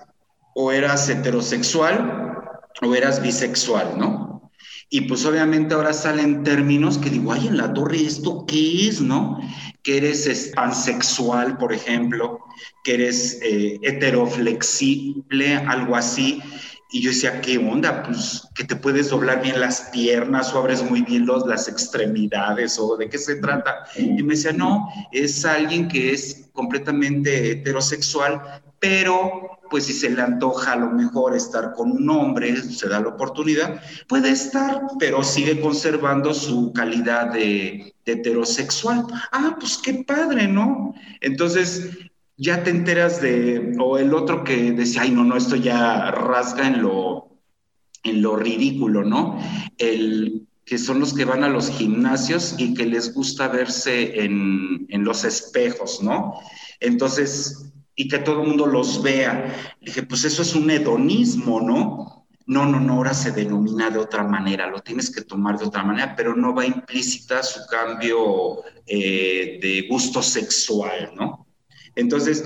o eras heterosexual o eras bisexual, ¿no? Y pues obviamente ahora salen términos que digo, ay, en la torre, ¿esto qué es, no? Que eres pansexual, por ejemplo, que eres eh, heteroflexible, algo así. Y yo decía, ¿qué onda? Pues que te puedes doblar bien las piernas o abres muy bien los, las extremidades o de qué se trata. Y me decía, no, es alguien que es completamente heterosexual, pero pues si se le antoja a lo mejor estar con un hombre, se da la oportunidad, puede estar, pero sigue conservando su calidad de, heterosexual. Ah, pues qué padre, ¿no? Entonces, ya te enteras de, o el otro que decía, ay, no, no, esto ya rasga en lo, en lo ridículo, ¿no? El que son los que van a los gimnasios y que les gusta verse en, en los espejos, ¿no? Entonces, y que todo el mundo los vea. dije, pues eso es un hedonismo, ¿no? No, no, no, ahora se denomina de otra manera, lo tienes que tomar de otra manera, pero no va implícita su cambio eh, de gusto sexual, ¿no? Entonces,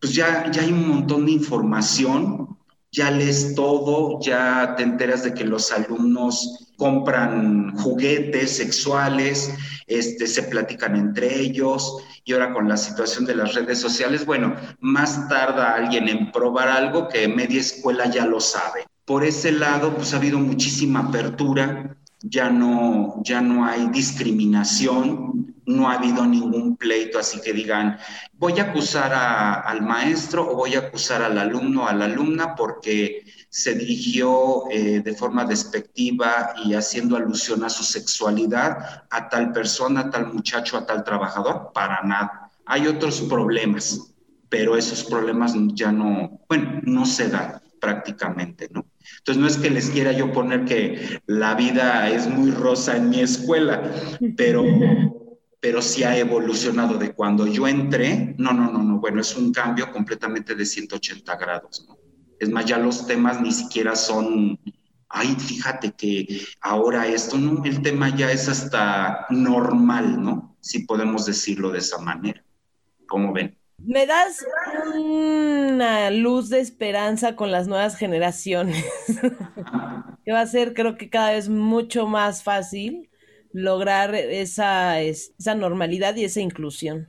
pues ya, ya hay un montón de información, ya lees todo, ya te enteras de que los alumnos compran juguetes sexuales, este, se platican entre ellos, y ahora con la situación de las redes sociales, bueno, más tarda alguien en probar algo que media escuela ya lo sabe. Por ese lado, pues ha habido muchísima apertura, ya no, ya no hay discriminación, no ha habido ningún pleito, así que digan, voy a acusar al maestro o voy a acusar al alumno o a la alumna porque se dirigió eh, de forma despectiva y haciendo alusión a su sexualidad a tal persona, a tal muchacho, a tal trabajador, para nada. Hay otros problemas, pero esos problemas ya no, bueno, no se dan prácticamente, ¿no? Entonces no es que les quiera yo poner que la vida es muy rosa en mi escuela, pero pero sí ha evolucionado de cuando yo entré. No, no, no, no. Bueno, es un cambio completamente de 180 grados. ¿no? Es más, ya los temas ni siquiera son, ay, fíjate que ahora esto, no, el tema ya es hasta normal, ¿no? Si podemos decirlo de esa manera. ¿Cómo ven? Me das una luz de esperanza con las nuevas generaciones, que va a ser creo que cada vez mucho más fácil lograr esa, esa normalidad y esa inclusión.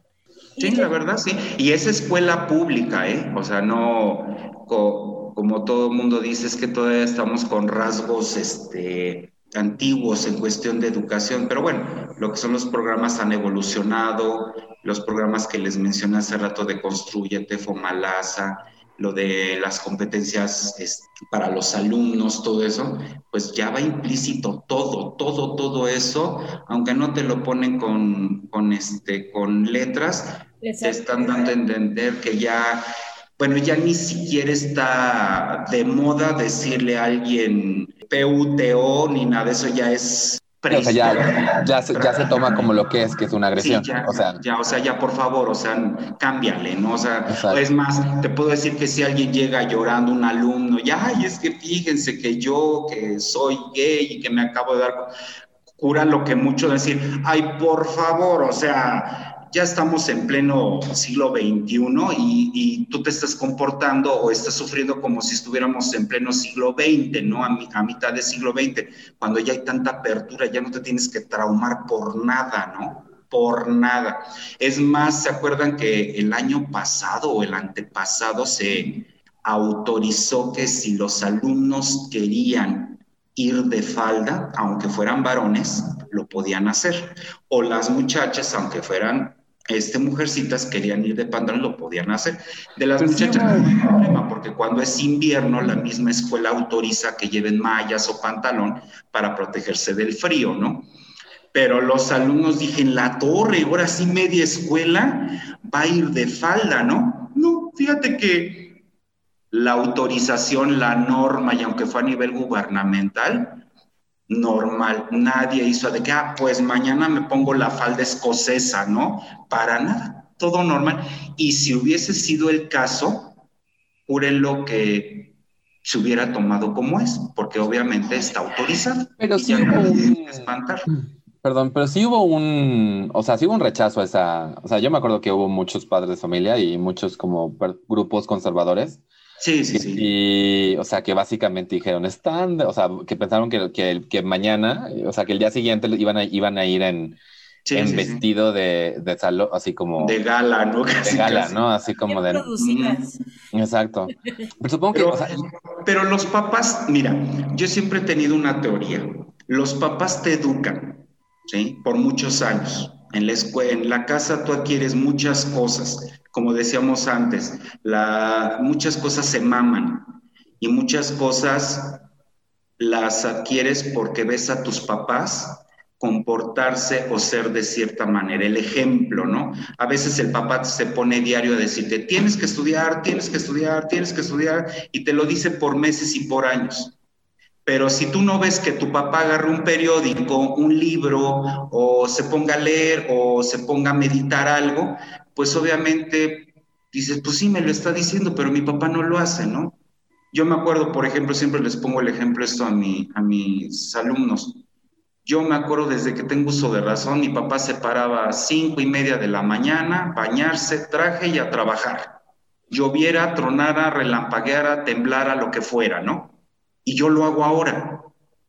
Sí, la verdad, sí. Y es escuela pública, ¿eh? O sea, no, como todo mundo dice, es que todavía estamos con rasgos este, antiguos en cuestión de educación, pero bueno, lo que son los programas han evolucionado, los programas que les mencioné hace rato de Construyete, Fomalaza, lo de las competencias para los alumnos, todo eso, pues ya va implícito todo, todo, todo eso, aunque no te lo ponen con, con, este, con letras, te están dando a entender que ya, bueno, ya ni siquiera está de moda decirle a alguien PUTO ni nada de eso, ya es o sea, ya, ya, se, ya, se, toma como lo que es, que es una agresión. ya, o sea, ya, o sea, ya por favor, o sea, cámbiale, ¿no? O sea, es más, te puedo decir que si alguien llega llorando, un alumno, ya, ay, es que fíjense que yo, que soy gay y que me acabo de dar, cura lo que mucho decir, ay, por favor, o sea, ya estamos en pleno siglo XXI y, tú te estás comportando o estás sufriendo como si estuviéramos en pleno siglo XX, ¿no? A, a, mitad del siglo XX, cuando ya hay tanta apertura, ya no te tienes que traumar por nada, ¿no? Por nada. Es más, ¿se acuerdan que el año pasado o el antepasado se autorizó que si los alumnos querían ir de falda, aunque fueran varones, lo podían hacer. O las muchachas, aunque fueran este, mujercitas querían ir de pantalón, lo podían hacer. De las pues muchachas no hay problema, porque cuando es invierno, la misma escuela autoriza que lleven mallas o pantalón para protegerse del frío, ¿no? Pero los alumnos dije, en la torre, ahora sí media escuela va a ir de falda, ¿no? No, fíjate que la autorización, la norma, y aunque fue a nivel gubernamental, normal. Nadie hizo de que, ah, pues mañana me pongo la falda escocesa, ¿no? Para nada, todo normal. Y si hubiese sido el caso, lo que se hubiera tomado como es, porque obviamente está autorizado. Pero sí hubo un... espantar. Perdón, pero sí hubo un, o sea, sí hubo un rechazo a esa, o sea, yo me acuerdo que hubo muchos padres de familia y muchos como grupos conservadores Sí, sí, sí. Y, o sea, que básicamente dijeron, están, o sea, que pensaron que, que, que mañana, o sea, que el día siguiente iban a, iban a ir en, en vestido de, de salón, así como... De gala, ¿no? de gala, ¿no? Así como de... Exacto. Pero supongo que... pero los papás, mira, yo siempre he tenido una teoría. Los papás te educan, ¿sí? Por muchos años. En la casa tú adquieres muchas cosas como decíamos antes, muchas cosas se maman y muchas cosas las adquieres porque ves a tus papás comportarse o ser de cierta manera. El ejemplo, ¿no? A veces el papá se pone diario a decirte, tienes que estudiar, tienes que estudiar, tienes que estudiar, y te lo dice por meses y por años. Pero si tú no ves que tu papá agarre un periódico, un libro, o se ponga a leer, o se ponga a meditar algo, pues obviamente dices, pues sí, me lo está diciendo, pero mi papá no lo hace, ¿no? Yo me acuerdo, por ejemplo, siempre les pongo el ejemplo esto a, mi, a mis alumnos. Yo me acuerdo desde que tengo uso de razón, mi papá se paraba a cinco y media de la mañana, bañarse, traje y a trabajar. Lloviera, tronara, relampagueara, temblara, lo que fuera, ¿no? Y yo lo hago ahora,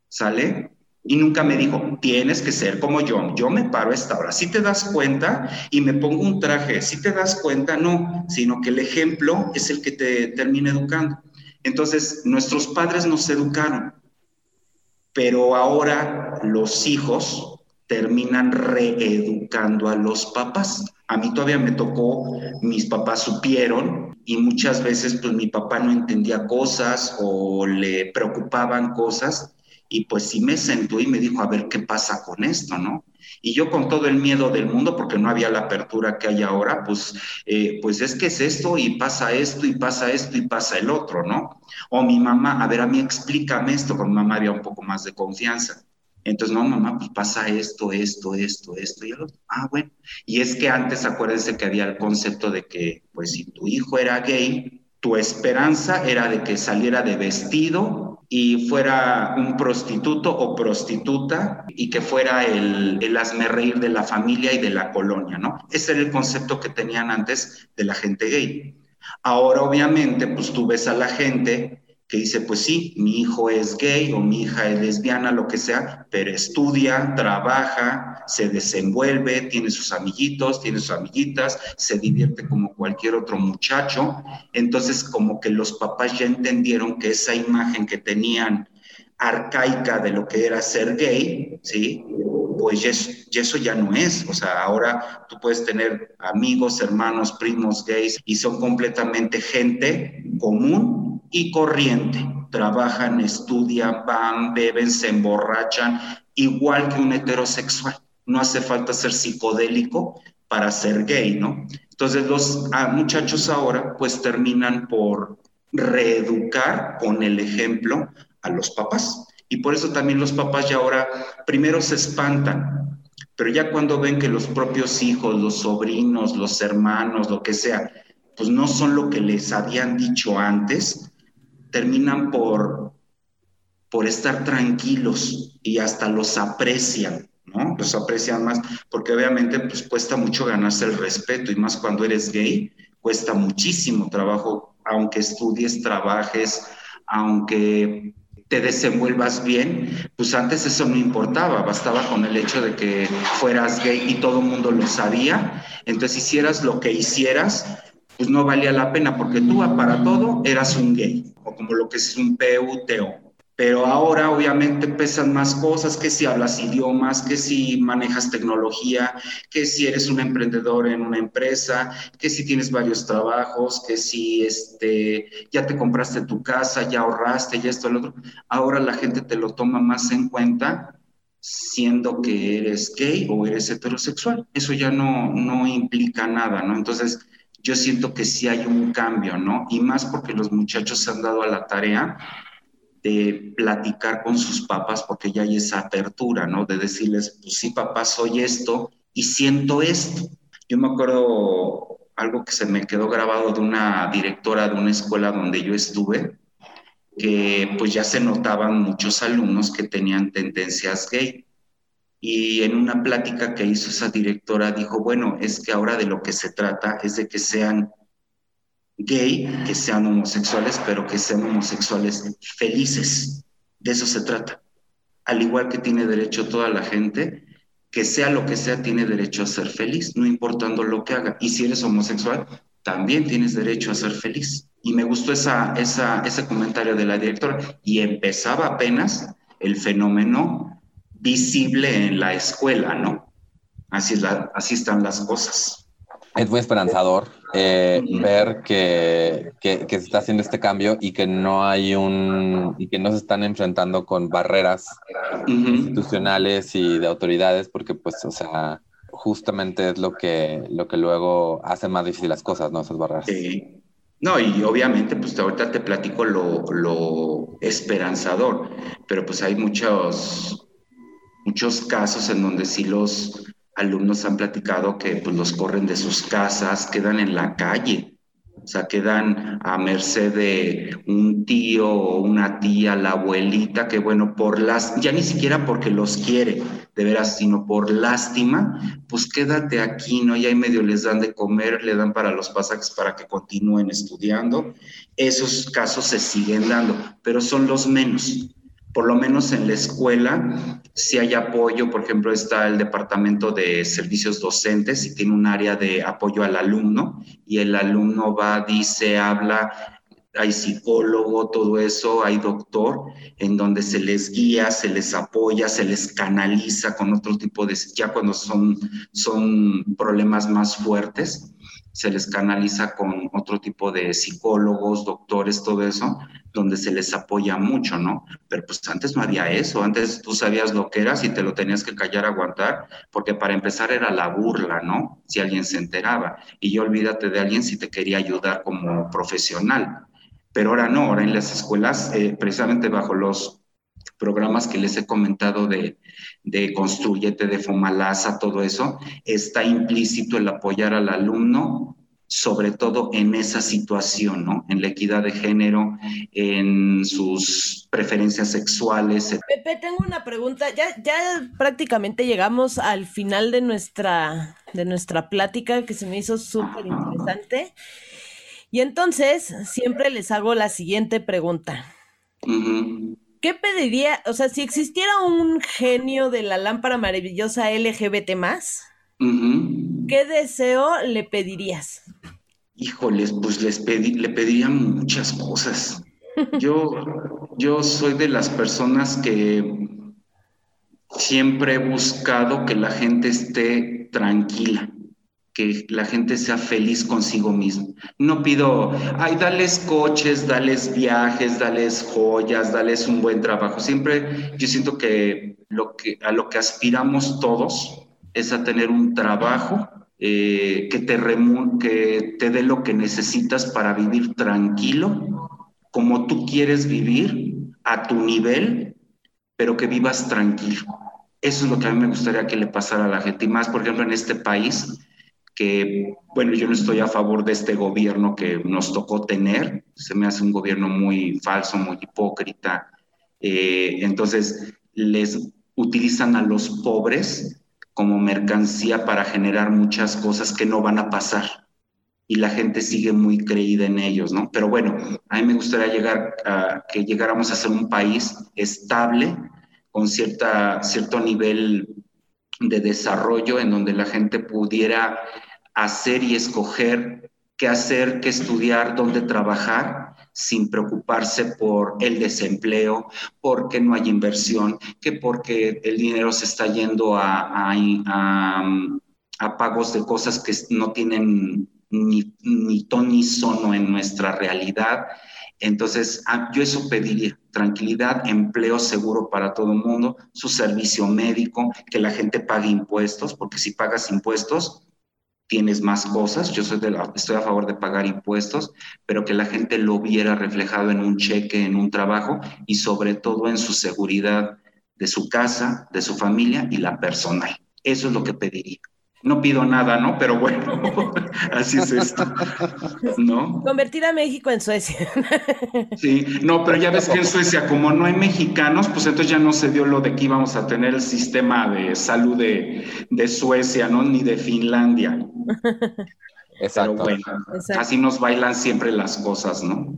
¿sale? Y nunca me dijo, tienes que ser como yo, yo me paro esta hora. Si te das cuenta y me pongo un traje, si te das cuenta, no, sino que el ejemplo es el que te termina educando. Entonces, nuestros padres nos educaron, pero ahora los hijos terminan reeducando a los papás. A mí todavía me tocó, mis papás supieron y muchas veces pues mi papá no entendía cosas o le preocupaban cosas y pues sí me sentó y me dijo, a ver qué pasa con esto, ¿no? Y yo con todo el miedo del mundo, porque no había la apertura que hay ahora, pues, eh, pues es que es esto y pasa esto y pasa esto y pasa el otro, ¿no? O mi mamá, a ver, a mí explícame esto, con mi mamá había un poco más de confianza. Entonces, no, mamá, pues pasa esto, esto, esto, esto y el otro. Ah, bueno. Y es que antes, acuérdense que había el concepto de que, pues si tu hijo era gay, tu esperanza era de que saliera de vestido y fuera un prostituto o prostituta y que fuera el, el reír de la familia y de la colonia, ¿no? Ese era el concepto que tenían antes de la gente gay. Ahora, obviamente, pues tú ves a la gente que dice, pues sí, mi hijo es gay o mi hija es lesbiana, lo que sea, pero estudia, trabaja, se desenvuelve, tiene sus amiguitos, tiene sus amiguitas, se divierte como cualquier otro muchacho. Entonces, como que los papás ya entendieron que esa imagen que tenían arcaica de lo que era ser gay, ¿sí? Pues eso ya no es. O sea, ahora tú puedes tener amigos, hermanos, primos gays y son completamente gente común y corriente. Trabajan, estudian, van, beben, se emborrachan, igual que un heterosexual. No hace falta ser psicodélico para ser gay, ¿no? Entonces los ah, muchachos ahora pues terminan por reeducar con el ejemplo a los papás. Y por eso también los papás ya ahora primero se espantan, pero ya cuando ven que los propios hijos, los sobrinos, los hermanos, lo que sea, pues no son lo que les habían dicho antes, terminan por, por estar tranquilos y hasta los aprecian, ¿no? Los aprecian más, porque obviamente pues cuesta mucho ganarse el respeto y más cuando eres gay, cuesta muchísimo trabajo, aunque estudies, trabajes, aunque te desenvuelvas bien, pues antes eso no importaba, bastaba con el hecho de que fueras gay y todo el mundo lo sabía, entonces hicieras lo que hicieras, pues no valía la pena porque tú para todo eras un gay o como lo que es un PUTO. Pero ahora obviamente pesan más cosas, que si hablas idiomas, que si manejas tecnología, que si eres un emprendedor en una empresa, que si tienes varios trabajos, que si este, ya te compraste tu casa, ya ahorraste, ya esto, lo otro. Ahora la gente te lo toma más en cuenta siendo que eres gay o eres heterosexual. Eso ya no, no implica nada, ¿no? Entonces, yo siento que sí hay un cambio, ¿no? Y más porque los muchachos se han dado a la tarea de platicar con sus papás, porque ya hay esa apertura, ¿no? De decirles, pues sí, papá, soy esto y siento esto. Yo me acuerdo algo que se me quedó grabado de una directora de una escuela donde yo estuve, que pues ya se notaban muchos alumnos que tenían tendencias gay y en una plática que hizo esa directora dijo, bueno, es que ahora de lo que se trata es de que sean gay, que sean homosexuales, pero que sean homosexuales felices. De eso se trata. Al igual que tiene derecho toda la gente, que sea lo que sea, tiene derecho a ser feliz, no importando lo que haga. Y si eres homosexual, también tienes derecho a ser feliz. Y me gustó esa, esa, ese comentario de la directora. Y empezaba apenas el fenómeno visible en la escuela, ¿no? Así, la, así están las cosas. Es muy esperanzador eh, ver que, que, se está haciendo este cambio y que no hay un y que no se están enfrentando con barreras institucionales y de autoridades, porque pues, o sea, justamente es lo que, lo que luego hace más difícil las cosas, ¿no? Esas barreras. Sí. No, y obviamente, pues ahorita te platico lo, lo esperanzador, pero pues hay muchos, muchos casos en donde sí los alumnos han platicado que pues, los corren de sus casas, quedan en la calle, o sea, quedan a merced de un tío o una tía, la abuelita, que bueno, por las, ya ni siquiera porque los quiere, de veras, sino por lástima, pues quédate aquí, ¿no? Y ahí medio les dan de comer, le dan para los pasajes para que continúen estudiando. Esos casos se siguen dando, pero son los menos por lo menos en la escuela, si hay apoyo, por ejemplo, está el departamento de servicios docentes y tiene un área de apoyo al alumno y el alumno va, dice, habla, hay psicólogo, todo eso, hay doctor, en donde se les guía, se les apoya, se les canaliza con otro tipo de, ya cuando son, son problemas más fuertes, se les canaliza con otro tipo de psicólogos, doctores, todo eso, donde se les apoya mucho, ¿no? Pero pues antes no había eso, antes tú sabías lo que eras y te lo tenías que callar, aguantar, porque para empezar era la burla, ¿no? Si alguien se enteraba. Y yo olvídate de alguien si te quería ayudar como profesional. Pero ahora no, ahora en las escuelas, eh, precisamente bajo los programas que les he comentado de, de Construyete, de Fomalasa, todo eso, está implícito el apoyar al alumno, sobre todo en esa situación, ¿no? En la equidad de género, en sus preferencias sexuales. Pepe, tengo una pregunta. Ya, ya prácticamente llegamos al final de nuestra, de nuestra plática que se me hizo súper interesante. Y entonces, siempre les hago la siguiente pregunta. ¿Qué pediría, o sea, si existiera un genio de la lámpara maravillosa LGBT más, ¿qué deseo le pedirías? Híjoles, pues les le pediría muchas cosas. Yo, yo soy de las personas que siempre he buscado que la gente esté tranquila que la gente sea feliz consigo mismo. No pido, ay, dales coches, dales viajes, dales joyas, dales un buen trabajo. Siempre yo siento que, lo que a lo que aspiramos todos es a tener un trabajo eh, que, te que te dé lo que necesitas para vivir tranquilo, como tú quieres vivir, a tu nivel, pero que vivas tranquilo. Eso es lo que a mí me gustaría que le pasara a la gente. Y más, por ejemplo, en este país, que, bueno, yo no estoy a favor de este gobierno que nos tocó tener, se me hace un gobierno muy falso, muy hipócrita. Eh, entonces, les utilizan a los pobres como mercancía para generar muchas cosas que no van a pasar. Y la gente sigue muy creída en ellos, ¿no? Pero bueno, a mí me gustaría llegar a que llegáramos a ser un país estable, con cierta, cierto nivel de desarrollo en donde la gente pudiera hacer y escoger qué hacer, qué estudiar, dónde trabajar, sin preocuparse por el desempleo, porque no hay inversión, que porque el dinero se está yendo a, a, pagos de cosas que no tienen ni, ni ton ni sono en nuestra realidad. Entonces, ah, yo eso pediría, tranquilidad, empleo seguro para todo el mundo, su servicio médico, que la gente pague impuestos, porque si pagas impuestos, tienes más cosas. Yo soy de estoy a favor de pagar impuestos, pero que la gente lo viera reflejado en un cheque, en un trabajo y sobre todo en su seguridad de su casa, de su familia y la personal. Eso es lo que pediría. No pido nada, ¿no? Pero bueno, así es esto, ¿no? Convertir a México en Suecia. Sí, no, pero ya ves que en Suecia, como no hay mexicanos, pues entonces ya no se dio lo de que íbamos a tener el sistema de salud de, Suecia, ¿no? Ni de Finlandia. Exacto. Pero bueno, así nos bailan siempre las cosas, ¿no?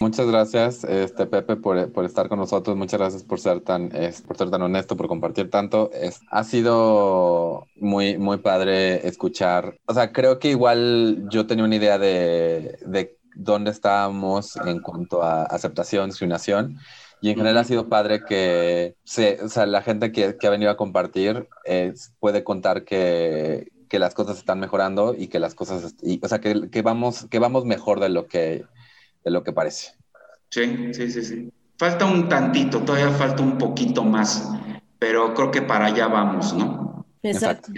Muchas gracias, este Pepe, por, estar con nosotros. Muchas gracias por ser tan, por ser tan honesto, por compartir tanto. Es, ha sido muy, muy padre escuchar. O sea, creo que igual yo tenía una idea de, de dónde estábamos en cuanto a aceptación, discriminación. Y en general ha sido padre que se, o sea, la gente que, que, ha venido a compartir puede contar que, que, las cosas están mejorando y que las cosas, y, o sea, que, que, vamos, que vamos mejor de lo que, de lo que parece. Sí, sí, sí, sí. Falta un tantito, todavía falta un poquito más, pero creo que para allá vamos, ¿no? Exacto.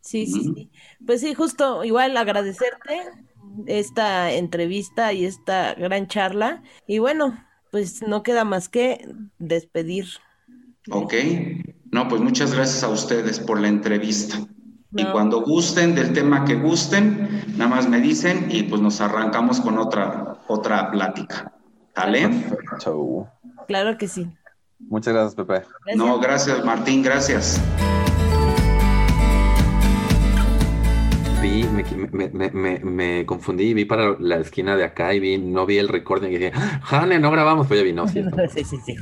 Sí, sí, sí. Pues sí, justo igual agradecerte esta entrevista y esta gran charla. Y bueno, pues no queda más que despedir. Ok. No, pues muchas gracias a ustedes por la entrevista. Y cuando gusten del tema que gusten, nada más me dicen y pues nos arrancamos con otra, otra plática. ¿Vale? Claro que sí. Muchas gracias, Pepe. No, gracias, Martín, gracias. Vi, me, confundí, vi para la esquina de acá y vi, no vi el recording y dije, Jane, no grabamos, pues ya vi, no, sí. sí, sí, sí,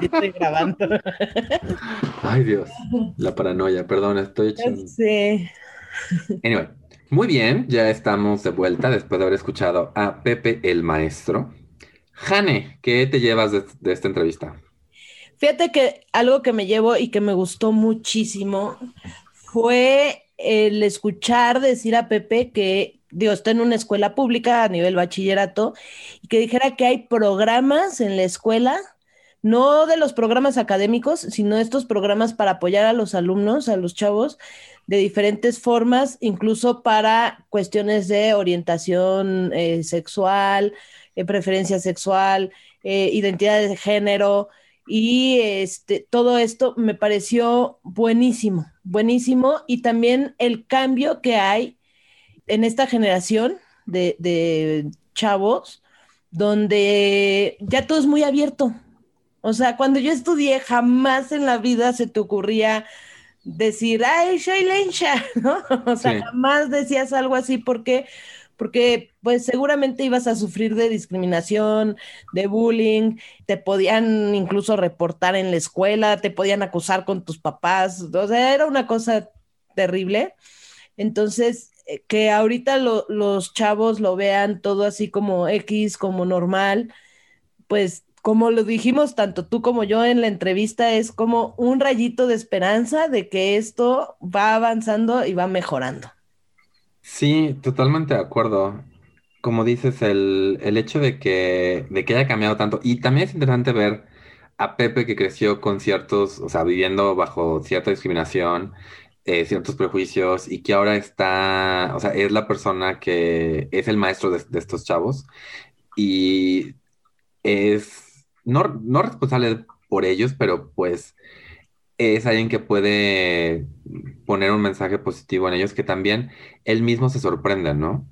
estoy grabando. Ay, Dios, la paranoia, perdón, estoy echando. Sí. Anyway, Muy bien, ya estamos de vuelta después de haber escuchado a Pepe el Maestro. Jane, ¿qué te llevas de, de esta entrevista? Fíjate que algo que me llevo y que me gustó muchísimo fue el escuchar decir a Pepe que, digo, está en una escuela pública a nivel bachillerato y que dijera que hay programas en la escuela, no de los programas académicos, sino estos programas para apoyar a los alumnos, a los chavos, de diferentes formas, incluso para cuestiones de orientación eh, sexual, eh, preferencia sexual, eh, identidad de género. Y este, todo esto me pareció buenísimo, buenísimo. Y también el cambio que hay en esta generación de, de chavos, donde ya todo es muy abierto. O sea, cuando yo estudié, jamás en la vida se te ocurría decir, ay, soy lencha, ¿no? O sea, Sí. jamás decías algo así porque, porque pues seguramente ibas a sufrir de discriminación, de bullying, te podían incluso reportar en la escuela, te podían acusar con tus papás, o sea, era una cosa terrible. Entonces, eh, que ahorita lo- los chavos lo vean todo así como X, como normal, pues como lo dijimos tanto tú como yo en la entrevista, es como un rayito de esperanza de que esto va avanzando y va mejorando. Sí, totalmente de acuerdo. Como dices, el, el hecho de que, de que haya cambiado tanto. Y también es interesante ver a Pepe que creció con ciertos, o sea, viviendo bajo cierta discriminación, eh, ciertos prejuicios, y que ahora está, o sea, es la persona que es el maestro de, de estos chavos. Y es no, no responsable por ellos, pero pues es alguien que puede poner un mensaje positivo en ellos que también él mismo se sorprende, ¿no?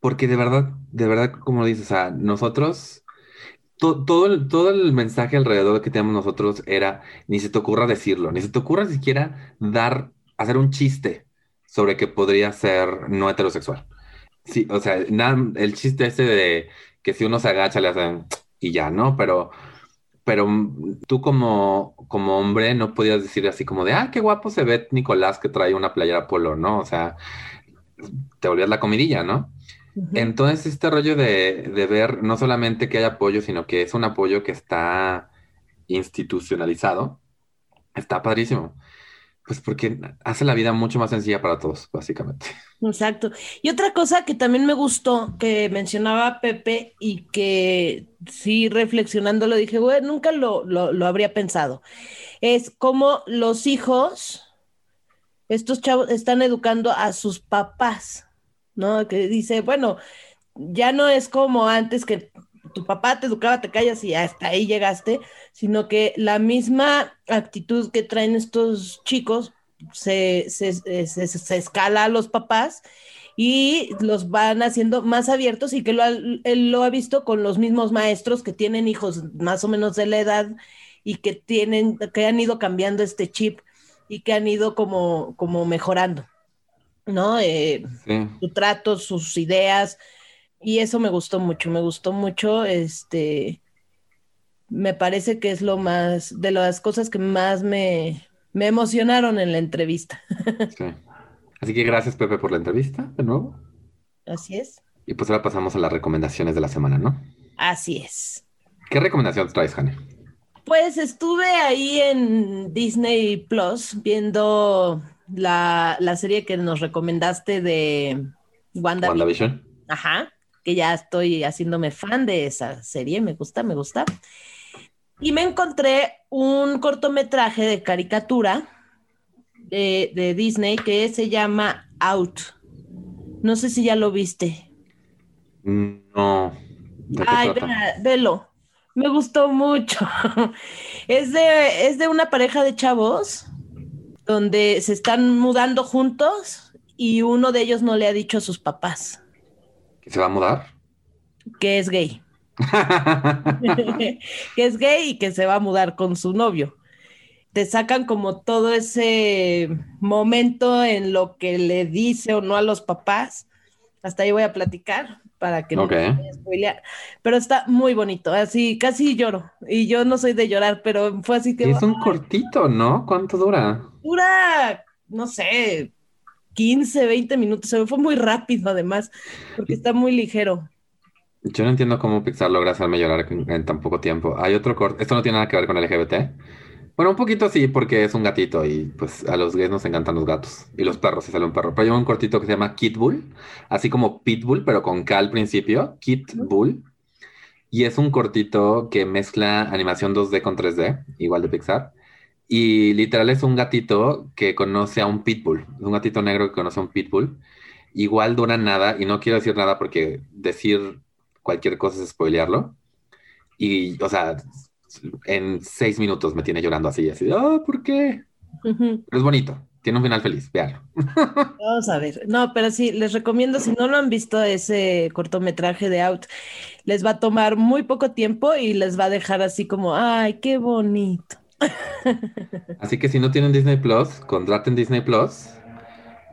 Porque de verdad, de verdad, como dices, o sea, nosotros, to- todo el, todo el mensaje alrededor que tenemos nosotros era, ni se te ocurra decirlo, ni se te ocurra siquiera dar, hacer un chiste sobre que podría ser no heterosexual. Sí, o sea, nada, el chiste ese de que si uno se agacha le hacen y ya, ¿no? Pero, pero tú como, como hombre no podías decir así como de, ah, qué guapo se ve Nicolás que trae una playera polo, ¿no? O sea, te volvías la comidilla, ¿no? Entonces, este rollo de, de ver no solamente que hay apoyo, sino que es un apoyo que está institucionalizado, está padrísimo. Pues porque hace la vida mucho más sencilla para todos, básicamente. Exacto. Y otra cosa que también me gustó, que mencionaba Pepe y que sí reflexionando lo dije, güey, nunca lo, lo, lo habría pensado, es cómo los hijos, estos chavos, están educando a sus papás, ¿no? Que dice, bueno, ya no es como antes que tu papá te educaba, te callas y hasta ahí llegaste, sino que la misma actitud que traen estos chicos se, se, se, se escala a los papás y los van haciendo más abiertos y que lo ha, él lo ha visto con los mismos maestros que tienen hijos más o menos de la edad y que tienen, que han ido cambiando este chip y que han ido como, como mejorando, ¿no? Eh, Sí. su trato, sus ideas, y eso me gustó mucho, me gustó mucho, este, me parece que es lo más, de las cosas que más me, me emocionaron en la entrevista. Sí. Así que gracias, Pepe, por la entrevista de nuevo. Así es, Y pues ahora pasamos a las recomendaciones de la semana, ¿no? así es. ¿Qué recomendación traes, Jane? Pues estuve ahí en Disney Plus viendo la, la serie que nos recomendaste de WandaVision. WandaVision. Ajá, que ya estoy haciéndome fan de esa serie, me gusta, me gusta. Y me encontré un cortometraje de caricatura de, de Disney que se llama Out. No sé si ya lo viste. No. ¿De qué Ay, vea- velo. Me gustó mucho. Es de, es de una pareja de chavos donde se están mudando juntos y uno de ellos no le ha dicho a sus papás ¿Que se va a mudar? que es gay. que es gay y que se va a mudar con su novio. Te sacan como todo ese momento en lo que le dice o no a los papás. Hasta ahí voy a platicar para que no me spoilear. Pero está muy bonito, así casi lloro. Y yo no soy de llorar, pero fue así que es un cortito, ¿no? ¿Cuánto dura? dura, no sé, 15, 20 minutos. Se me fue muy rápido además, porque está muy ligero. Yo no entiendo cómo Pixar logra hacerme llorar en, en tan poco tiempo. Hay otro corto, esto no tiene nada que ver con LGBT. Bueno, un poquito sí, porque es un gatito y pues a los gays nos encantan los gatos y los perros, si sale un perro. Pero hay un cortito que se llama Kid Bull, así como Pitbull, pero con K al principio, Kid Bull. Y es un cortito que mezcla animación 2D con 3D, igual de Pixar. Y literal es un gatito que conoce a un pitbull. Es un gatito negro que conoce a un pitbull. Igual dura nada, y no quiero decir nada porque decir cualquier cosa es spoilearlo. Y, o sea, en seis minutos me tiene llorando así, así, oh, ¿por qué? Pero es bonito, tiene un final feliz, veanlo. Vamos a ver, no, pero sí, les recomiendo, si no lo han visto ese cortometraje de Out, les va a tomar muy poco tiempo y les va a dejar así como, ay, qué bonito. Así que si no tienen Disney Plus, contraten Disney Plus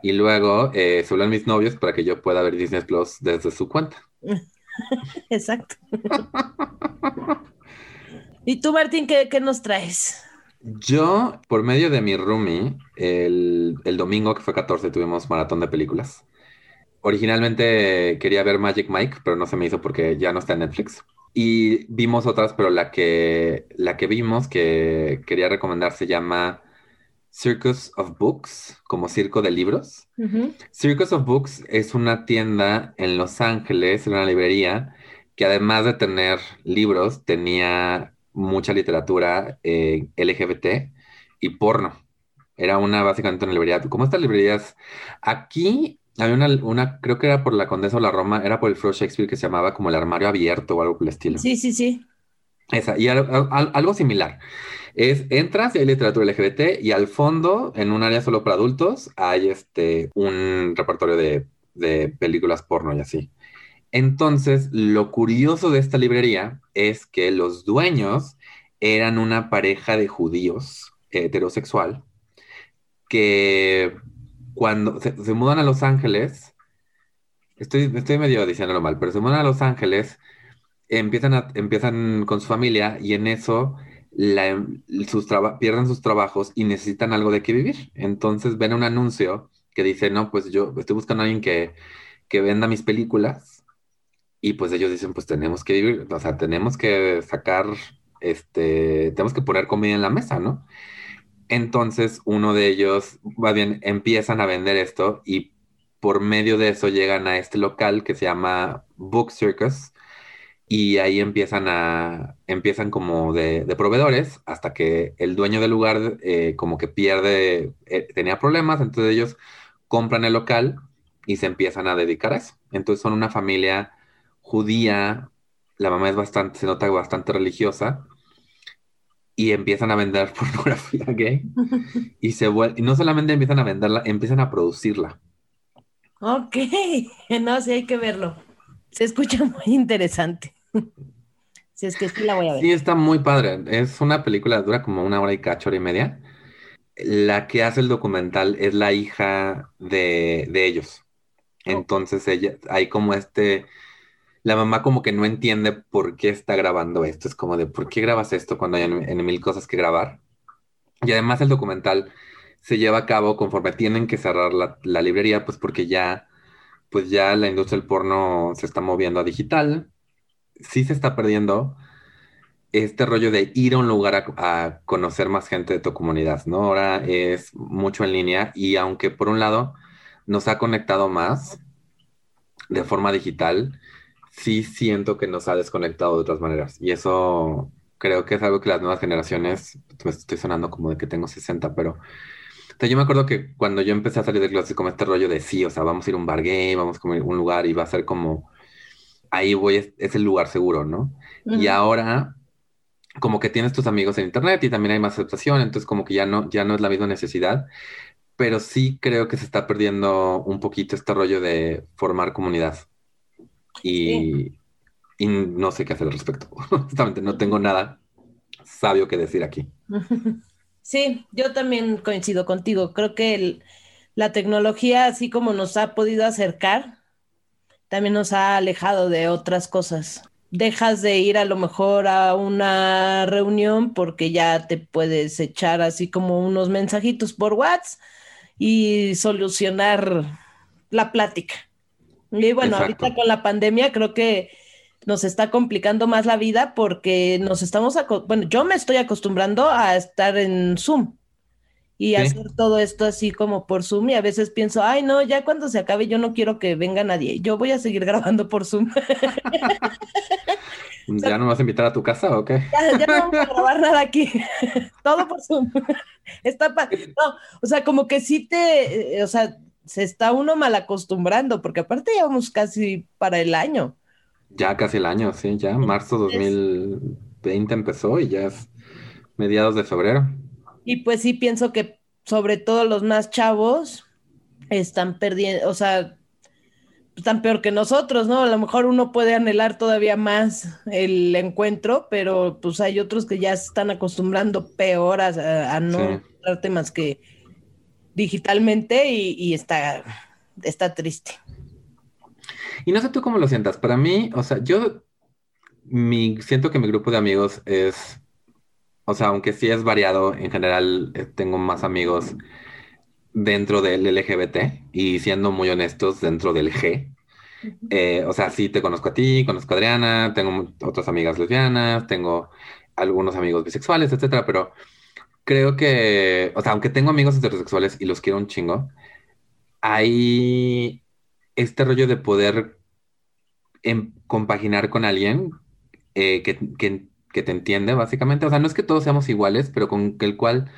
y luego eh, se mis novios para que yo pueda ver Disney Plus desde su cuenta. Exacto. ¿Y tú, Martín, qué, qué, nos traes? Yo, por medio de mi roomie, el, el, domingo que fue 14 tuvimos maratón de películas. Originalmente quería ver Magic Mike, pero no se me hizo porque ya no está en Netflix. Y vimos otras, pero la que, la que vimos que quería recomendar se llama Circus of Books, como circo de libros. Circus of Books es una tienda en Los Ángeles, una librería, que además de tener libros, tenía mucha literatura eh, LGBT y porno. Era una, básicamente una librería, como estas librerías, aquí había una, una, creo que era por la Condesa o la Roma, era por el Fro Shakespeare que se llamaba como el armario abierto o algo por el estilo. Sí, sí, sí. Esa, y algo, algo similar. Es, entras y hay literatura LGBT y al fondo, en un área solo para adultos, hay este, un repertorio de, de películas porno y así. Entonces, lo curioso de esta librería es que los dueños eran una pareja de judíos heterosexual que cuando se, mudan a Los Ángeles, estoy, estoy medio diciéndolo mal, pero se mudan a Los Ángeles, empiezan, empiezan con su familia y en eso sus pierden sus trabajos y necesitan algo de qué vivir. Entonces ven un anuncio que dice, no, pues yo estoy buscando a alguien que, que venda mis películas y pues ellos dicen, pues tenemos que vivir, o sea, tenemos que sacar, este, tenemos que poner comida en la mesa, ¿no? Entonces uno de ellos, va bien, empiezan a vender esto y por medio de eso llegan a este local que se llama Book Circus y ahí empiezan a, empiezan como de, proveedores hasta que el dueño del lugar eh, como que pierde, eh, tenía problemas, entonces ellos compran el local y se empiezan a dedicar a eso. Entonces son una familia judía, la mamá es bastante, se nota bastante religiosa, y empiezan a vender pornografía gay, y, se y no solamente empiezan a venderla, empiezan a producirla. Ok, no, sí hay que verlo. Se escucha muy interesante. Si es que sí la voy a ver. Sí, está muy padre. Es una película, dura como una hora y cacho, hora y media. La que hace el documental es la hija de, de ellos. Entonces ella, hay como este la mamá como que no entiende por qué está grabando esto. Es como de, ¿por qué grabas esto cuando hay en, mil cosas que grabar? Y además el documental se lleva a cabo conforme tienen que cerrar la, librería, pues porque ya, pues ya la industria del porno se está moviendo a digital. Sí se está perdiendo este rollo de ir a un lugar a, conocer más gente de tu comunidad, ¿no? Ahora es mucho en línea y aunque por un lado nos ha conectado más de forma digital, sí siento que nos ha desconectado de otras maneras. Y eso creo que es algo que las nuevas generaciones, me estoy sonando como de que tengo 60, pero yo me acuerdo que cuando yo empecé a salir de clase como este rollo de sí, o sea, vamos a ir a un bar gay, vamos a un lugar y va a ser como, ahí voy, es, el lugar seguro, ¿no? Y ahora como que tienes tus amigos en internet y también hay más aceptación, entonces como que ya no, ya no es la misma necesidad, pero sí creo que se está perdiendo un poquito este rollo de formar comunidad y, no sé qué hacer al respecto. Honestamente, no tengo nada sabio que decir aquí. Sí, yo también coincido contigo. Creo que la tecnología, así como nos ha podido acercar, también nos ha alejado de otras cosas. Dejas de ir a lo mejor a una reunión porque ya te puedes echar así como unos mensajitos por WhatsApp y solucionar la plática. Y bueno, ahorita con la pandemia creo que nos está complicando más la vida porque nos estamos, bueno, yo me estoy acostumbrando a estar en Zoom y hacer todo esto así como por Zoom y a veces pienso, ay no, ya cuando se acabe yo no quiero que venga nadie, yo voy a seguir grabando por Zoom. ¿Ya no vas a invitar a tu casa o qué? Ya, no vamos a grabar nada aquí, todo por Zoom. Está no, o sea, como que sí te, eh, o sea, se está uno mal acostumbrando, porque aparte ya vamos casi para el año. Ya casi el año, sí, ya marzo 2020 empezó y ya es mediados de febrero. Y pues sí pienso que sobre todo los más chavos están perdiendo, o sea, están peor que nosotros, ¿no? A lo mejor uno puede anhelar todavía más el encuentro, pero pues hay otros que ya se están acostumbrando peor a, no sí. más que digitalmente y, está, está triste. Y no sé tú cómo lo sientas. Para mí, o sea, yo mi, siento que mi grupo de amigos es o sea, aunque sí es variado, en general eh, tengo más amigos dentro del LGBT y siendo muy honestos, dentro del G. Eh, o sea, sí te conozco a ti, conozco a Adriana, tengo otras amigas lesbianas, tengo algunos amigos bisexuales, etcétera, pero creo que, o sea, aunque tengo amigos heterosexuales y los quiero un chingo, hay este rollo de poder em, compaginar con alguien eh, que, que que te entiende, básicamente. O sea, no es que todos seamos iguales, pero con el cual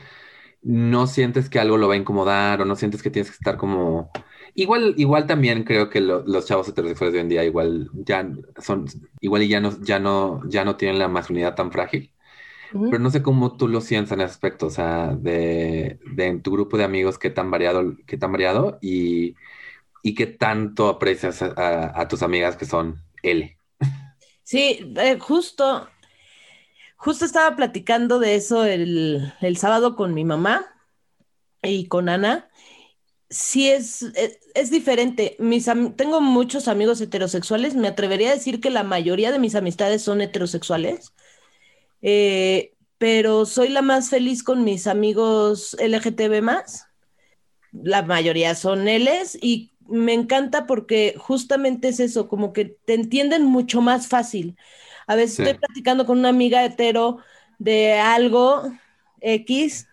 no sientes que algo lo va a incomodar o no sientes que tienes que estar como... Igual, igual también creo que los chavos heterosexuales de hoy en día igual ya son, igual y ya no, ya no, ya no tienen la masculinidad tan frágil. Pero no sé cómo tú lo sientes en ese aspecto, o sea, de, de en tu grupo de amigos, qué tan variado, qué tan variado y, y qué tanto aprecias a, tus amigas que son L. Sí, eh, justo Justo estaba platicando de eso el, sábado con mi mamá y con Ana. Sí, es, e, es, diferente. Mis, tengo muchos amigos heterosexuales. Me atrevería a decir que la mayoría de mis amistades son heterosexuales. Eh, pero soy la más feliz con mis amigos LGTB más. La mayoría son Ls y me encanta porque justamente es eso, como que te entienden mucho más fácil. A veces estoy platicando con una amiga hetero de algo X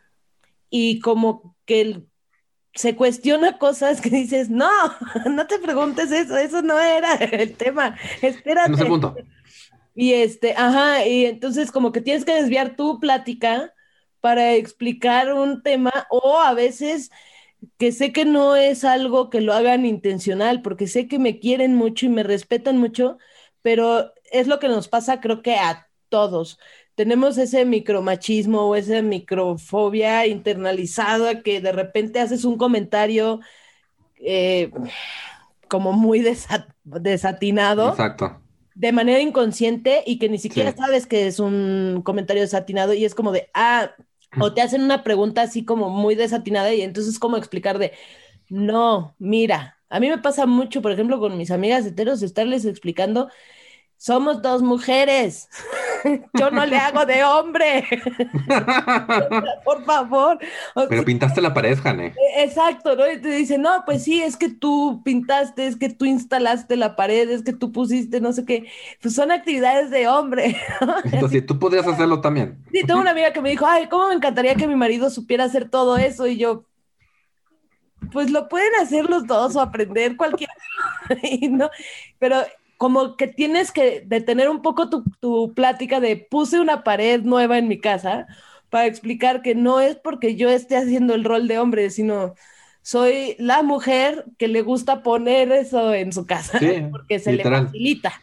y como que se cuestiona cosas que dices, no, no te preguntes eso, eso no era el tema, espérate. No punto. Y este, ajá, y entonces como que tienes que desviar tu plática para explicar un tema o a veces que sé que no es algo que lo hagan intencional, porque sé que me quieren mucho y me respetan mucho, pero es lo que nos pasa creo que a todos. Tenemos ese micromachismo o esa microfobia internalizada que de repente haces un comentario eh, como muy desatinado. Exacto. De manera inconsciente y que ni siquiera sabes que es un comentario desatinado y es como de, ah, o te hacen una pregunta así como muy desatinada y entonces como explicar de, no, mira, a mí me pasa mucho, por ejemplo, con mis amigas heteros, estarles explicando somos dos mujeres. Yo no le hago de hombre. Por favor. Pero pintaste la pared, Jane. E, exacto, ¿no? Y te dicen, no, pues sí, es que tú pintaste, es que tú instalaste la pared, es que tú pusiste no sé qué. Pues son actividades de hombre. Entonces, tú podrías hacerlo también. Sí, tengo una amiga que me dijo, ay, ¿cómo me encantaría que mi marido supiera hacer todo eso? Y yo, pues lo pueden hacer los dos o aprender cualquiera. ¿no? Pero como que tienes que detener un poco tu, plática de puse una pared nueva en mi casa para explicar que no es porque yo esté haciendo el rol de hombre, sino soy la mujer que le gusta poner eso en su casa porque se le facilita,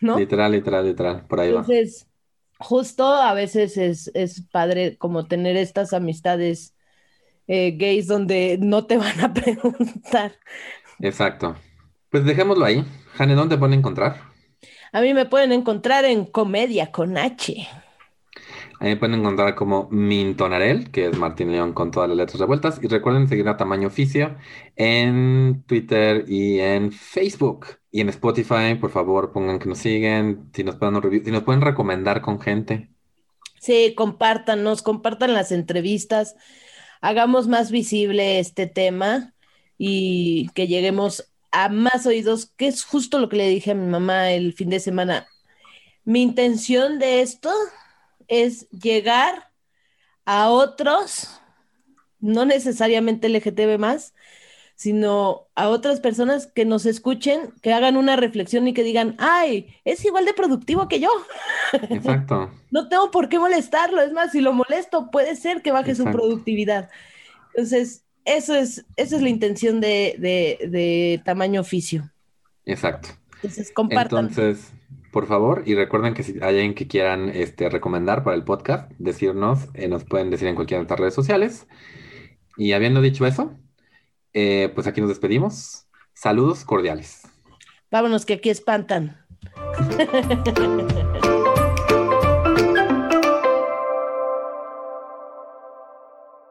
¿no? Literal, literal, literal, por ahí Entonces, justo a veces es, padre como tener estas amistades eh, gays donde no te van a preguntar. Exacto. Pues dejémoslo ahí. Jane, ¿dónde pueden encontrar? A mí me pueden encontrar en Comedia con H. Ahí me pueden encontrar como Mintonarel, que es Martín León con todas las letras revueltas. Y recuerden seguir a Tamaño Oficio en Twitter y en Facebook. Y en Spotify, por favor, pongan que nos siguen. Si nos pueden, si nos pueden recomendar con gente. Sí, compártanos, compartan las entrevistas. hagamos más visible este tema y que lleguemos a más oídos, que es justo lo que le dije a mi mamá el fin de semana. Mi intención de esto es llegar a otros, no necesariamente LGTB más, sino a otras personas que nos escuchen, que hagan una reflexión y que digan, ay, es igual de productivo que yo. Exacto. no tengo por qué molestarlo, es más, si lo molesto, puede ser que baje su productividad. Entonces, eso es, esa es la intención de, de, tamaño oficio. Exacto. Entonces, compartan. Entonces, por favor, y recuerden que si hay alguien que quieran este, recomendar para el podcast, decirnos, eh, nos pueden decir en cualquiera de nuestras redes sociales. Y habiendo dicho eso, eh, pues aquí nos despedimos. Saludos cordiales. Vámonos, que aquí espantan.